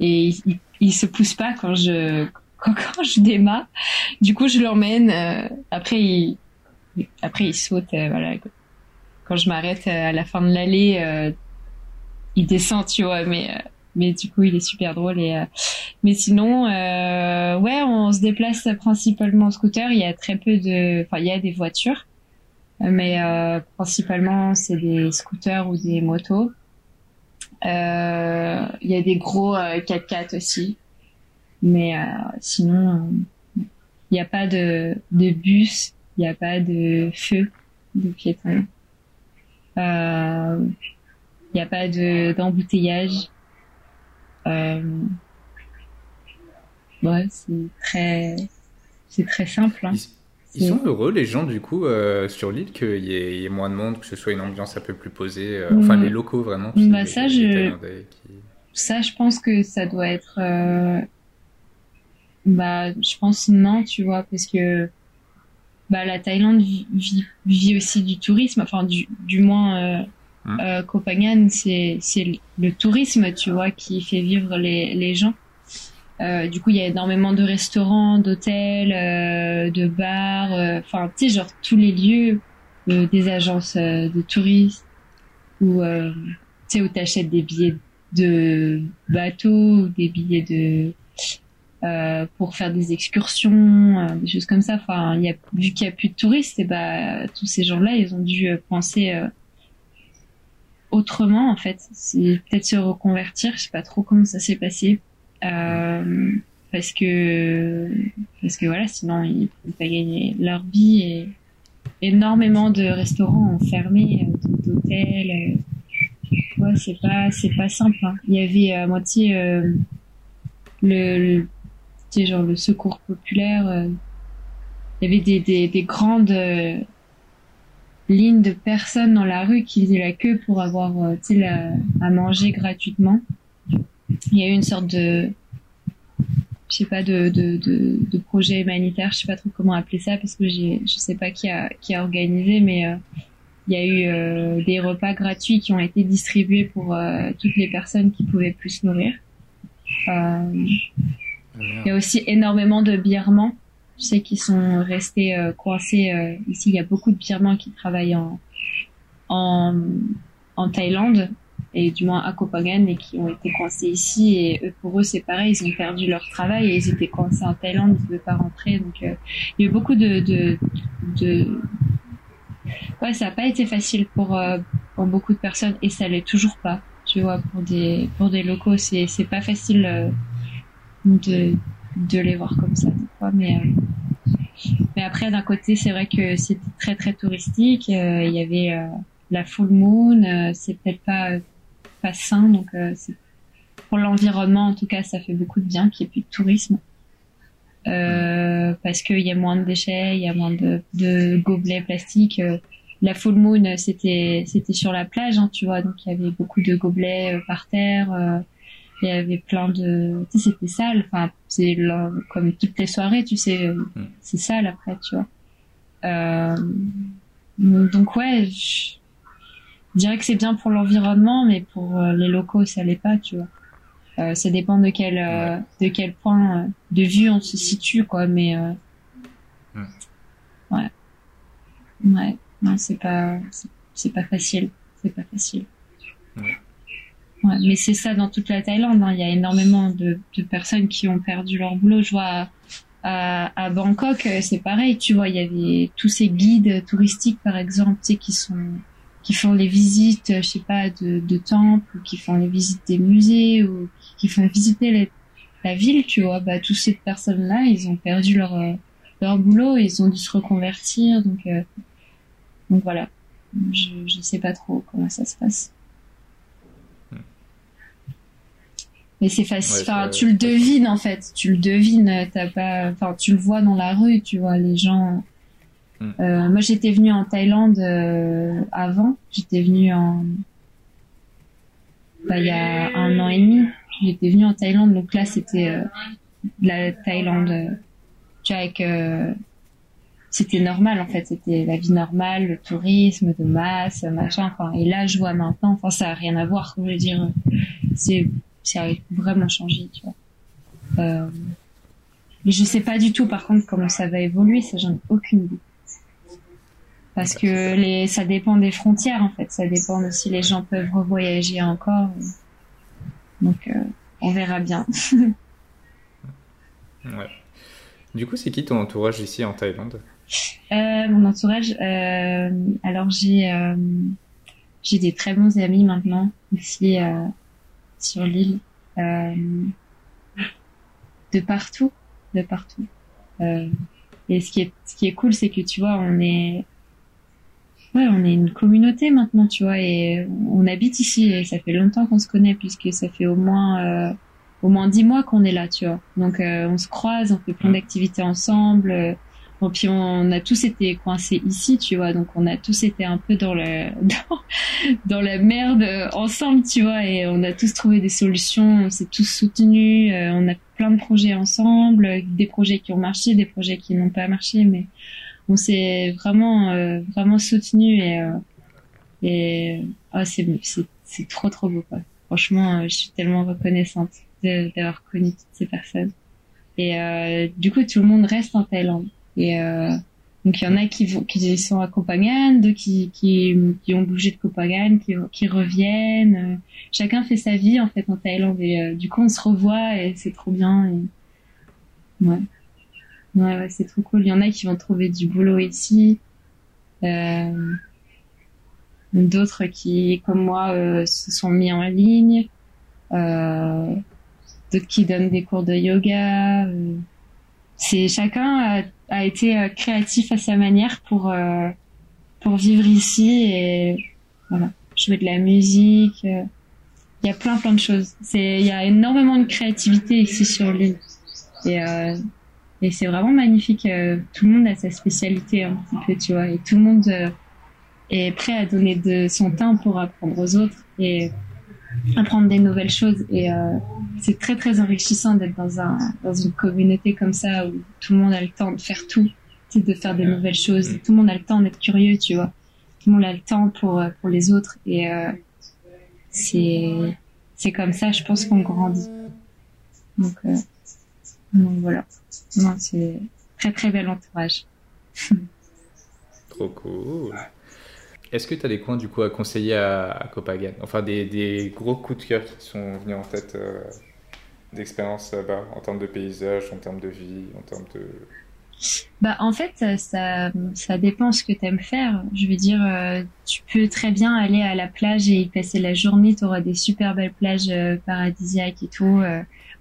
et il, il se pousse pas quand je quand, je démarre. Du coup, je l'emmène. Euh, après, il, après, il saute. Euh, voilà. Quand je m'arrête euh, à la fin de l'allée, il descend, tu vois. Mais, mais du coup, il est super drôle. Et, mais sinon, ouais, on se déplace principalement en scooter. Il y a très peu de, enfin, il y a des voitures, mais principalement c'est des scooters ou des motos. Il y a des gros 4x4 aussi. Mais euh, sinon, il n'y a pas de, de bus, il n'y a pas de feu de piétons. Il euh, n'y a pas de d'embouteillage. Euh, ouais, c'est très, c'est très simple. Hein. Ils, sont heureux, les gens, du coup, sur l'île, qu'il y, ait moins de monde, que ce soit une ambiance un peu plus posée. enfin, les locaux, vraiment. Bah, ça, je... ça, je pense que ça doit être bah, je pense non, tu vois, parce que bah, la Thaïlande vit, vit, aussi du tourisme, enfin du, du moins euh, euh, Copenhague, c'est c'est le tourisme, tu vois, qui fait vivre les, les gens. Euh, du coup, il y a énormément de restaurants, d'hôtels, euh, de bars, euh, enfin, tu sais, genre tous les lieux, des agences de touristes, ou tu sais, où t'achètes des billets de bateau, des billets de euh, pour faire des excursions, euh, des choses comme ça. Enfin, y a, vu qu'il n'y a plus de touristes, et bah, tous ces gens-là, ils ont dû euh, penser autrement, en fait. C'est peut-être se reconvertir. Je sais pas trop comment ça s'est passé. Parce que, parce que voilà, sinon ils ne pas gagner leur vie et énormément de restaurants ont fermé, d'hôtels. Ouais, c'est pas, c'est pas simple. Hein. Il y avait à moitié le, genre le secours populaire. Euh, il y avait des, des, des grandes euh, lignes de personnes dans la rue qui faisaient la queue pour avoir euh, la, à manger gratuitement. Il y a eu une sorte de je sais pas de, de, de, de, projet humanitaire, je sais pas trop comment appeler ça parce que j'ai je sais pas qui a qui a organisé mais il y a eu des repas gratuits qui ont été distribués pour toutes les personnes qui pouvaient plus se nourrir. Il y a aussi énormément de Birmans. Je sais qu'ils sont restés euh, coincés. Euh, ici, il y a beaucoup de Birmans qui travaillent en, en, en Thaïlande et du moins à Copenhague et qui ont été coincés ici et eux, pour eux c'est pareil ils ont perdu leur travail et ils étaient coincés en Thaïlande ils ne pouvaient pas rentrer donc euh, il y a eu beaucoup de, de, ouais ça n'a pas été facile pour pour beaucoup de personnes et ça l'est toujours pas tu vois pour des pour des locaux c'est c'est pas facile de, de les voir comme ça Mais, euh, mais après, d'un côté, c'est vrai que c'était très très touristique. Euh, il y avait euh, la full moon. c'est peut-être pas pas sain, donc pour l'environnement, en tout cas, ça fait beaucoup de bien qu'il n'y ait plus de tourisme. Euh, parce qu'il y a moins de déchets, il y a moins de, de gobelets plastiques. la full moon, c'était c'était sur la plage, hein, tu vois, donc il y avait beaucoup de gobelets par terre. Il y avait plein de, tu sais, c'était sale. Enfin, c'est comme toutes les soirées, tu sais, mm. c'est sale après, tu vois. Euh, donc ouais, je, dirais que c'est bien pour l'environnement, mais pour euh, les locaux, ça l'est pas, tu vois. Euh, ça dépend de quel euh, de quel point de vue on se situe, quoi. Mais ouais, ouais, non, c'est pas c'est pas facile, c'est pas facile mais c'est ça dans toute la Thaïlande. Hein. Il y a énormément de, personnes qui ont perdu leur boulot. Je vois à, Bangkok, euh, c'est pareil. Tu vois, il y avait tous ces guides touristiques, par exemple, tu sais, qui sont qui font les visites, je sais pas, de, de temples, qui font les visites des musées ou qui font visiter la ville. Tu vois, bah toutes ces personnes-là, ils ont perdu leur euh, leur boulot, ils ont dû se reconvertir. Donc euh, donc voilà. Je je sais pas trop comment ça se passe. Mais c'est facile. enfin, tu le devines en fait. Tu le devines. T'as pas. Enfin, tu le vois dans la rue. Tu vois les gens. Hmm. Euh, moi, j'étais venue en Thaïlande euh, avant. J'étais venue en. Bah, il y a un an et demi. J'étais venue en Thaïlande. Donc là, c'était euh, la Thaïlande. Euh, tu vois, avec. c'était normal en fait. C'était la vie normale, le tourisme de masse, machin. Enfin, et là, je vois maintenant. Enfin, ça a rien à voir. Je veux dire, c'est vraiment changé, tu vois. Euh, je sais pas du tout, par contre, comment ça va évoluer, ça j'en ai aucune idée. Parce que les, ça dépend des frontières, en fait. Ça dépend de si les gens peuvent revoyager encore. Donc, euh, on verra bien. ouais. Du coup, c'est qui ton entourage ici en Thaïlande? Euh, Mon entourage, euh, alors j'ai j'ai des très bons amis maintenant ici sur l'île, de partout, de partout. Et ce qui est, ce qui est cool, c'est que tu vois, on est, ouais, on est une communauté maintenant, tu vois, et on habite ici et ça fait longtemps qu'on se connaît puisque ça fait au moins, euh, au moins dix mois qu'on est là, tu vois. Donc on se croise, on fait plein d'activités ensemble. Bon, puis on a tous été coincés ici, tu vois, donc on a tous été un peu dans le dans, dans la merde ensemble, tu vois, et on a tous trouvé des solutions, on s'est tous soutenus, euh, on a plein de projets ensemble, des projets qui ont marché, des projets qui n'ont pas marché, mais on s'est vraiment euh, vraiment soutenus et euh, et oh, c'est c'est trop trop beau quoi. Franchement, je suis tellement reconnaissante d'avoir connu toutes ces personnes. Et du coup, tout le monde reste en Thaïlande. Et euh, donc il y en a qui, vont, qui sont à Copenhague, d'autres qui, qui, qui, ont bougé de Copenhague, qui, qui reviennent. Euh, chacun fait sa vie en fait en Thaïlande et euh, du coup on se revoit et c'est trop bien. Et... Ouais. Ouais, ouais c'est trop cool. Il y en a qui vont trouver du boulot ici. Euh, d'autres qui, comme moi, euh, se sont mis en ligne. Euh, d'autres qui donnent des cours de yoga. c'est chacun a été euh, créatif à sa manière pour euh, pour vivre ici et voilà jouer de la musique euh. il y a plein plein de choses c'est il y a énormément de créativité ici sur l'île et et c'est vraiment magnifique tout le monde a sa spécialité un petit peu tu vois. Et tout le monde est prêt à donner de son temps pour apprendre aux autres et apprendre des nouvelles choses. Et euh, c'est très très enrichissant d'être dans un dans une communauté comme ça où tout le monde a le temps de faire tout, de faire des nouvelles choses, tout le monde a le temps d'être curieux, tu vois. Tout le monde a le temps pour euh, pour les autres. Et euh, c'est c'est comme ça, je pense qu'on grandit. Donc, euh, donc voilà. Non, c'est très très bel entourage. Trop cool. Est-ce que tu as des coins du coup à conseiller à, Copenhague Enfin, des, gros coups de cœur qui sont venus en tête euh, d'expérience là-bas, en termes de paysage, en termes de vie, en termes de. Bah, en fait, ça, ça dépend ce que tu aimes faire. Je veux dire, euh, tu peux très bien aller à la plage et y passer la journée. Tu auras des super belles plages euh, paradisiaques et tout,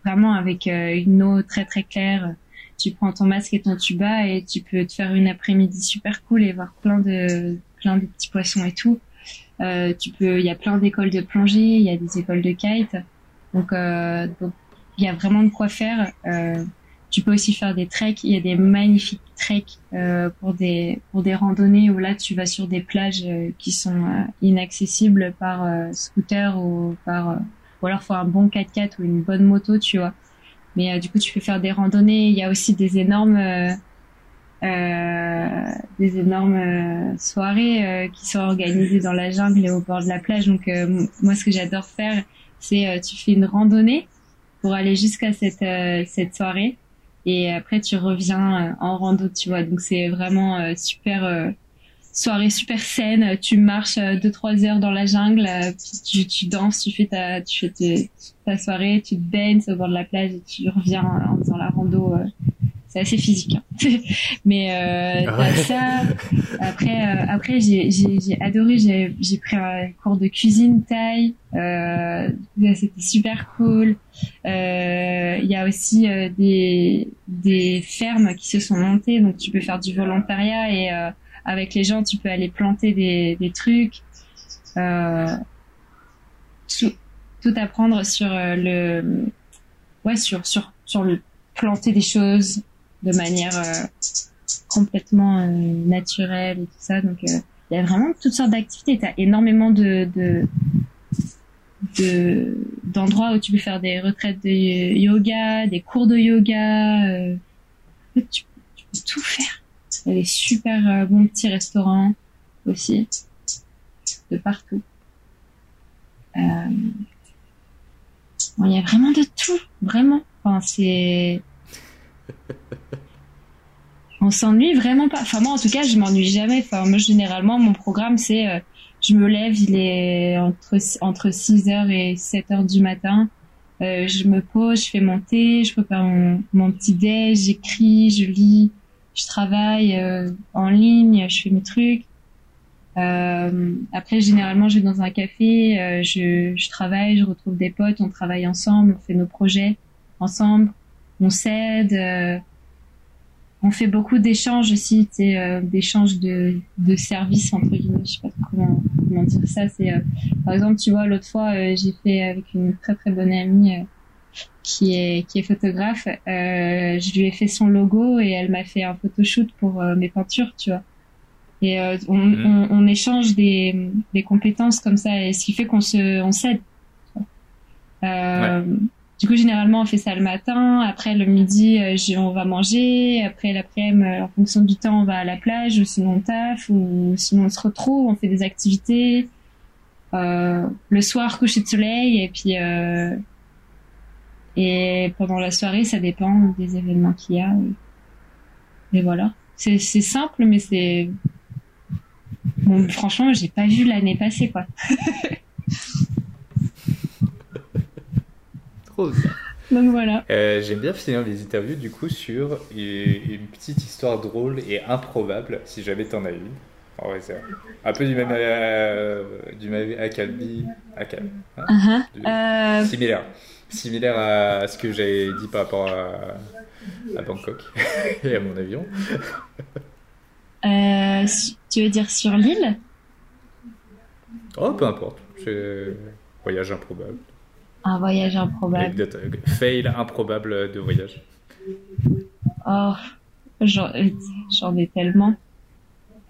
vraiment avec une eau très très claire. Tu prends ton masque et ton tuba et tu peux te faire une après-midi super cool et voir plein de plein de petits poissons et tout. Euh, tu peux, il y a plein d'écoles de plongée, il y a des écoles de kite, donc euh, il y a vraiment de quoi faire. Euh, tu peux aussi faire des treks. Il y a des magnifiques treks pour des pour des randonnées où là tu vas sur des plages qui sont inaccessibles par scooter ou par ou alors faut un bon 4x4 ou une bonne moto, tu vois. Mais du coup tu peux faire des randonnées. Il y a aussi des énormes euh, des énormes euh, soirées euh, qui sont organisées dans la jungle et au bord de la plage. Donc moi, ce que j'adore faire, c'est tu fais une randonnée pour aller jusqu'à cette cette soirée et après tu reviens en rando, tu vois. Donc c'est vraiment super soirée super saine. Tu marches deux trois heures dans la jungle, tu, tu danses, tu fais ta tu fais ta soirée, tu te baignes au bord de la plage et tu reviens en faisant la rando c'est assez physique. Hein. Mais euh, ah ça. Après, euh, après j'ai, j'ai, adoré. J'ai, j'ai pris un cours de cuisine thaï. Euh, c'était super cool. Euh, il y a aussi euh, des des fermes qui se sont montées, donc tu peux faire du volontariat et euh, avec les gens, tu peux aller planter des trucs. Tout, tout apprendre sur le, ouais, sur sur sur le planter des choses de manière complètement naturelle et tout ça. Donc il y a vraiment toutes sortes d'activités. T'as énormément de, de de d'endroits où tu peux faire des retraites de yoga, des cours de yoga. Euh, tu, peux tout faire. Il y a des super euh, bons petits restaurants aussi de partout. Euh, il y a vraiment de tout, vraiment. Enfin, c'est on s'ennuie vraiment pas. Enfin moi en tout cas je m'ennuie jamais. Enfin moi généralement mon programme c'est je me lève, il est entre, entre 6h et 7h du matin. Euh, je me pose, je fais mon thé, je prépare mon, mon petit déj, j'écris, je lis, je travaille euh, en ligne, je fais mes trucs. Euh, après, généralement, je vais dans un café, euh, je, je travaille, je retrouve des potes, on travaille ensemble, on fait nos projets ensemble, on s'aide. Euh, on fait beaucoup d'échanges aussi, euh, d'échanges de, de services entre guillemets, je sais pas comment, comment dire ça. C'est euh, par exemple, tu vois, l'autre fois, j'ai fait avec une très très bonne amie qui est qui est photographe. je lui ai fait son logo et elle m'a fait un photoshoot pour mes peintures, tu vois. Et on, mhm. on, on, échange des, des compétences comme ça, et ce qui fait qu'on se on s'aide. Du coup, généralement, on fait ça le matin. Après, le midi, euh, on va manger. Après, l'après-midi, euh, en fonction du temps, on va à la plage ou sinon on taffe ou sinon on se retrouve, on fait des activités. Euh, le soir, coucher de soleil et puis euh, et pendant la soirée, ça dépend des événements qu'il y a. Et, voilà. C'est simple, mais c'est bon, franchement, j'ai pas vu l'année passée quoi. Donc voilà. Euh, j'aime bien finir les interviews du coup sur une, petite histoire drôle et improbable, si jamais t'en as une. En vrai, c'est un peu du même, euh, du même Academy, Academy hein? Uh-huh. euh, similaire, similaire à ce que j'ai dit par rapport à, à Bangkok et à mon avion. tu veux dire sur l'île? Oh, peu importe. Voyage improbable. Un voyage improbable. Fail improbable de voyage. Oh, j'en ai tellement.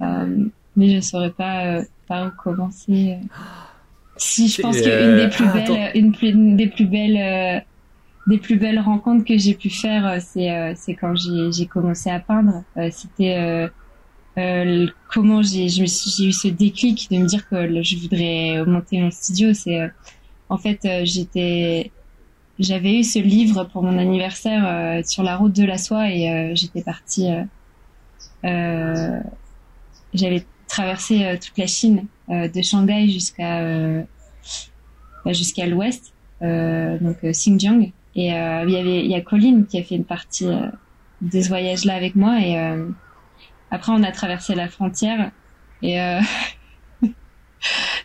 Euh, mais je ne saurais pas euh, par où commencer. Si, je pense qu'une des plus euh, belles, une, des plus belles, des plus belles rencontres que j'ai pu faire, c'est c'est quand j'ai commencé à peindre. C'était comment j'ai j'ai eu ce déclic de me dire que je voudrais monter mon studio. C'est en fait, euh, j'étais, j'avais eu ce livre pour mon anniversaire euh, sur la route de la soie et euh, j'étais partie. j'avais traversé toute la Chine, de Shanghai jusqu'à bah, jusqu'à l'ouest, donc Xinjiang. Et il y avait, il y a Colline qui a fait une partie de ce voyage-là avec moi et après on a traversé la frontière et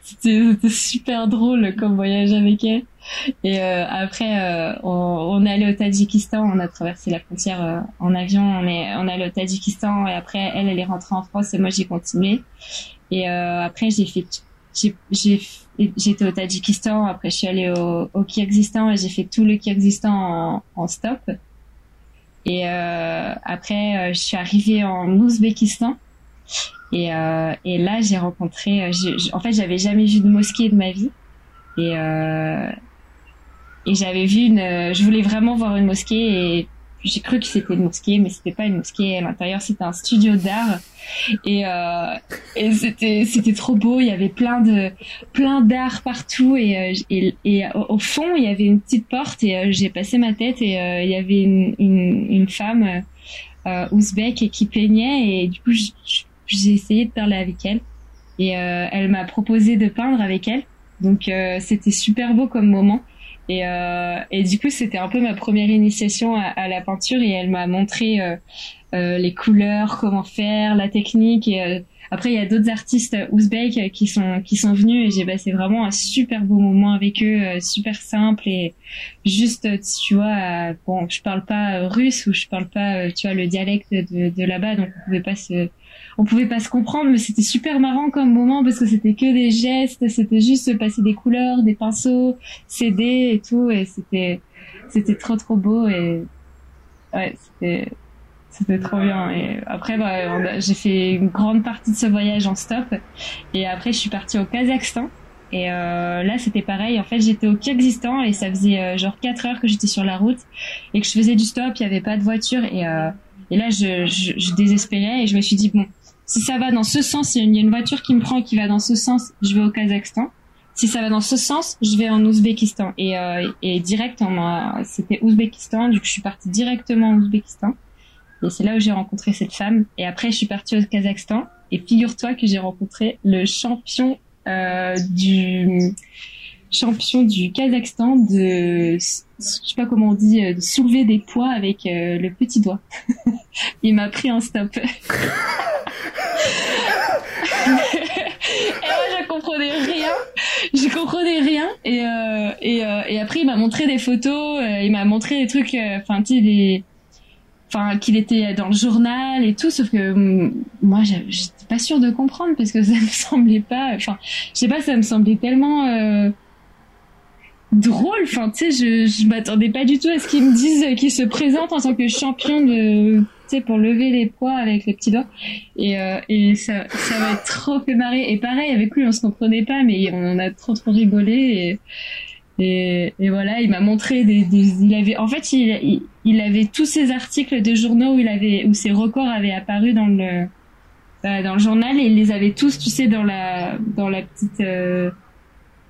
c'était super drôle comme voyage avec elle. Et euh, après, euh, on, on, est allé au Tadjikistan, on a traversé la frontière euh, en avion, on est, on est allé au Tadjikistan et après, elle, elle est rentrée en France et moi j'ai continué. Et après, j'ai fait, j'étais au Tadjikistan, après je suis allée au, au Kyrgyzstan et j'ai fait tout le Kyrgyzstan en, en stop. Et après, je suis arrivée en Ouzbékistan et, euh, et là, j'ai rencontré. Euh, en fait, j'avais jamais vu de mosquée de ma vie. Et, euh, et j'avais vu une. Je voulais vraiment voir une mosquée et j'ai cru que c'était une mosquée, mais c'était pas une mosquée. À l'intérieur, c'était un studio d'art et, euh, et c'était c'était trop beau. Il y avait plein de plein d'art partout et, euh, et, et au, fond, il y avait une petite porte et j'ai passé ma tête et il y avait une une, une femme euh, ouzbek qui peignait et du coup, j'ai essayé de parler avec elle et euh, elle m'a proposé de peindre avec elle. Donc euh, c'était super beau comme moment. Et, euh, et du coup, c'était un peu ma première initiation à, à la peinture et elle m'a montré euh, euh, les couleurs, comment faire, la technique. Et après il y a d'autres artistes ouzbeks qui sont qui sont venus et j'ai passé vraiment un super beau moment avec eux, super simple et juste tu vois bon je parle pas russe ou je parle pas tu vois le dialecte de, de là-bas donc on pouvait pas se on pouvait pas se comprendre, mais c'était super marrant comme moment parce que c'était que des gestes, c'était juste passer des couleurs, des pinceaux, céder et tout, et c'était, c'était trop trop beau et ouais, c'était, c'était trop bien. Et après, bah, j'ai fait une grande partie de ce voyage en stop, et après je suis partie au Kazakhstan. Et euh, là, c'était pareil. En fait, j'étais au Kyrgyzstan et ça faisait euh, genre 4 heures que j'étais sur la route et que je faisais du stop. Il y avait pas de voiture et euh, et là, je, je, je, désespérais et je me suis dit bon, si ça va dans ce sens, il y a une voiture qui me prend qui va dans ce sens, je vais au Kazakhstan. Si ça va dans ce sens, je vais en Ouzbékistan. Et, euh, et direct, c'était Ouzbékistan. Du coup, je suis partie directement en Ouzbékistan. Et c'est là où j'ai rencontré cette femme. Et après, je suis partie au Kazakhstan. Et figure-toi que j'ai rencontré le champion euh, du champion du Kazakhstan de, je sais pas comment on dit, euh, de soulever des poids avec euh, le petit doigt. Il m'a pris en stop. et moi, je comprenais rien. Je comprenais rien. Et, euh, et, euh, et après, il m'a montré des photos. il m'a montré des trucs, enfin, tu sais, des, enfin, qu'il était dans le journal et tout. Sauf que mm, moi, j'étais pas sûre de comprendre parce que ça me semblait pas, enfin, je sais pas, ça me semblait tellement drôle. Enfin, tu sais, je, je m'attendais pas du tout à ce qu'ils me disent qu'il se présente en tant que champion de, tu sais, pour lever les poids avec les petits doigts. Et, euh, et ça, ça m'a trop fait marrer. Et pareil, avec lui, on se comprenait pas, mais on a trop trop rigolé. Et, et, et voilà, il m'a montré des, des, il avait, en fait, il, il, avait tous ces articles de journaux où il avait, où ses records avaient apparu dans le, euh, dans le journal et il les avait tous, tu sais, dans la, dans la petite, euh,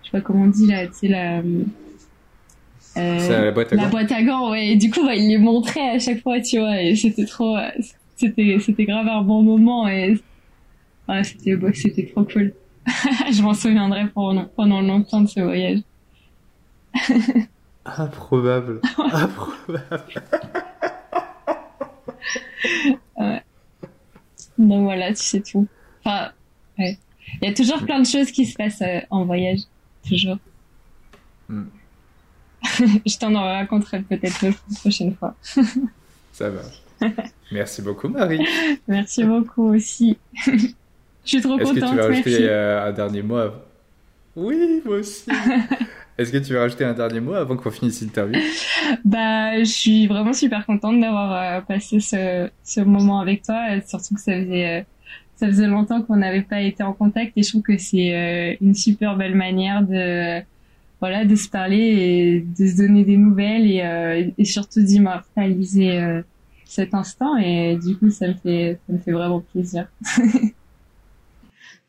je sais pas comment on dit là, tu sais la euh, la boîte à gants. La boîte à gants, ouais. Et du coup, bah, il les montrait à chaque fois, tu vois, et c'était trop, c'était, c'était grave un bon moment et ouais, c'était, c'était trop cool. je m'en souviendrai pendant, pendant longtemps de ce voyage. Improbable. Improbable. ouais. Donc voilà, tu sais tout. Enfin, ouais. Il y a toujours plein de choses qui se passent euh, en voyage. Toujours. Hmm. je t'en raconterai peut-être une prochaine fois. Ça va. Merci beaucoup, Marie. Merci beaucoup aussi. je suis trop contente. Est-ce que tu vas rajouter euh, un dernier mot avant... Oui, moi aussi. Est-ce que tu veux rajouter un dernier mot avant qu'on finisse l'interview? Bah, je suis vraiment super contente d'avoir euh, passé ce, moment avec toi, surtout que ça faisait, euh, ça faisait longtemps qu'on n'avait pas été en contact et je trouve que c'est une super belle manière de voilà, de se parler et de se donner des nouvelles et, euh, et surtout d'immortaliser euh, cet instant. Et du coup, ça me fait, ça me fait vraiment plaisir.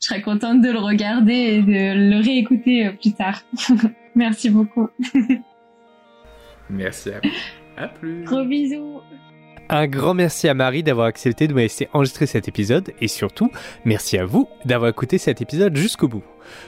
Je serais contente de le regarder et de le réécouter euh, plus tard. Merci beaucoup. Merci à, à plus. Gros bisous. Un grand merci à Marie d'avoir accepté de me laisser enregistrer cet épisode et surtout, merci à vous d'avoir écouté cet épisode jusqu'au bout.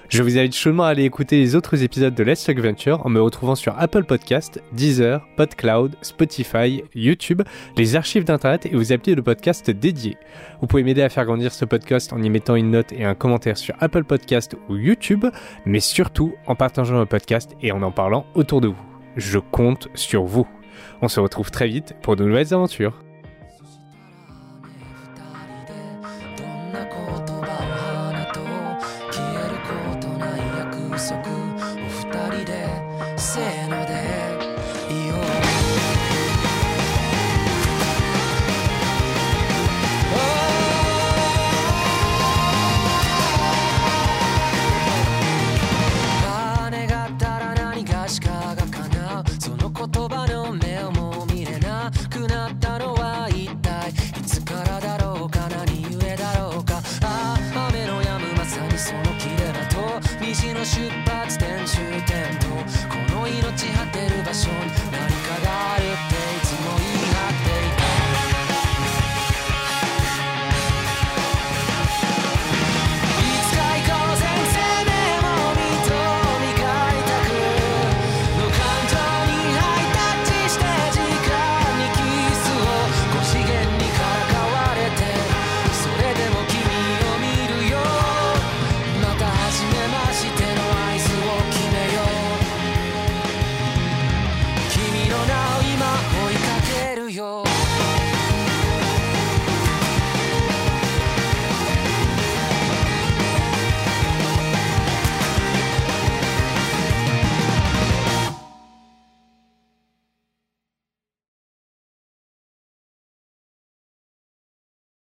Je vous invite chaudement à aller écouter les autres épisodes de Let's Talk Venture en me retrouvant sur Apple Podcast, Deezer, PodCloud, Spotify, YouTube, les archives d'internet et vos applis de podcast dédiés. Vous pouvez m'aider à faire grandir ce podcast en y mettant une note et un commentaire sur Apple Podcast ou YouTube, mais surtout en partageant le podcast et en en parlant autour de vous. Je compte sur vous. On se retrouve très vite pour de nouvelles aventures.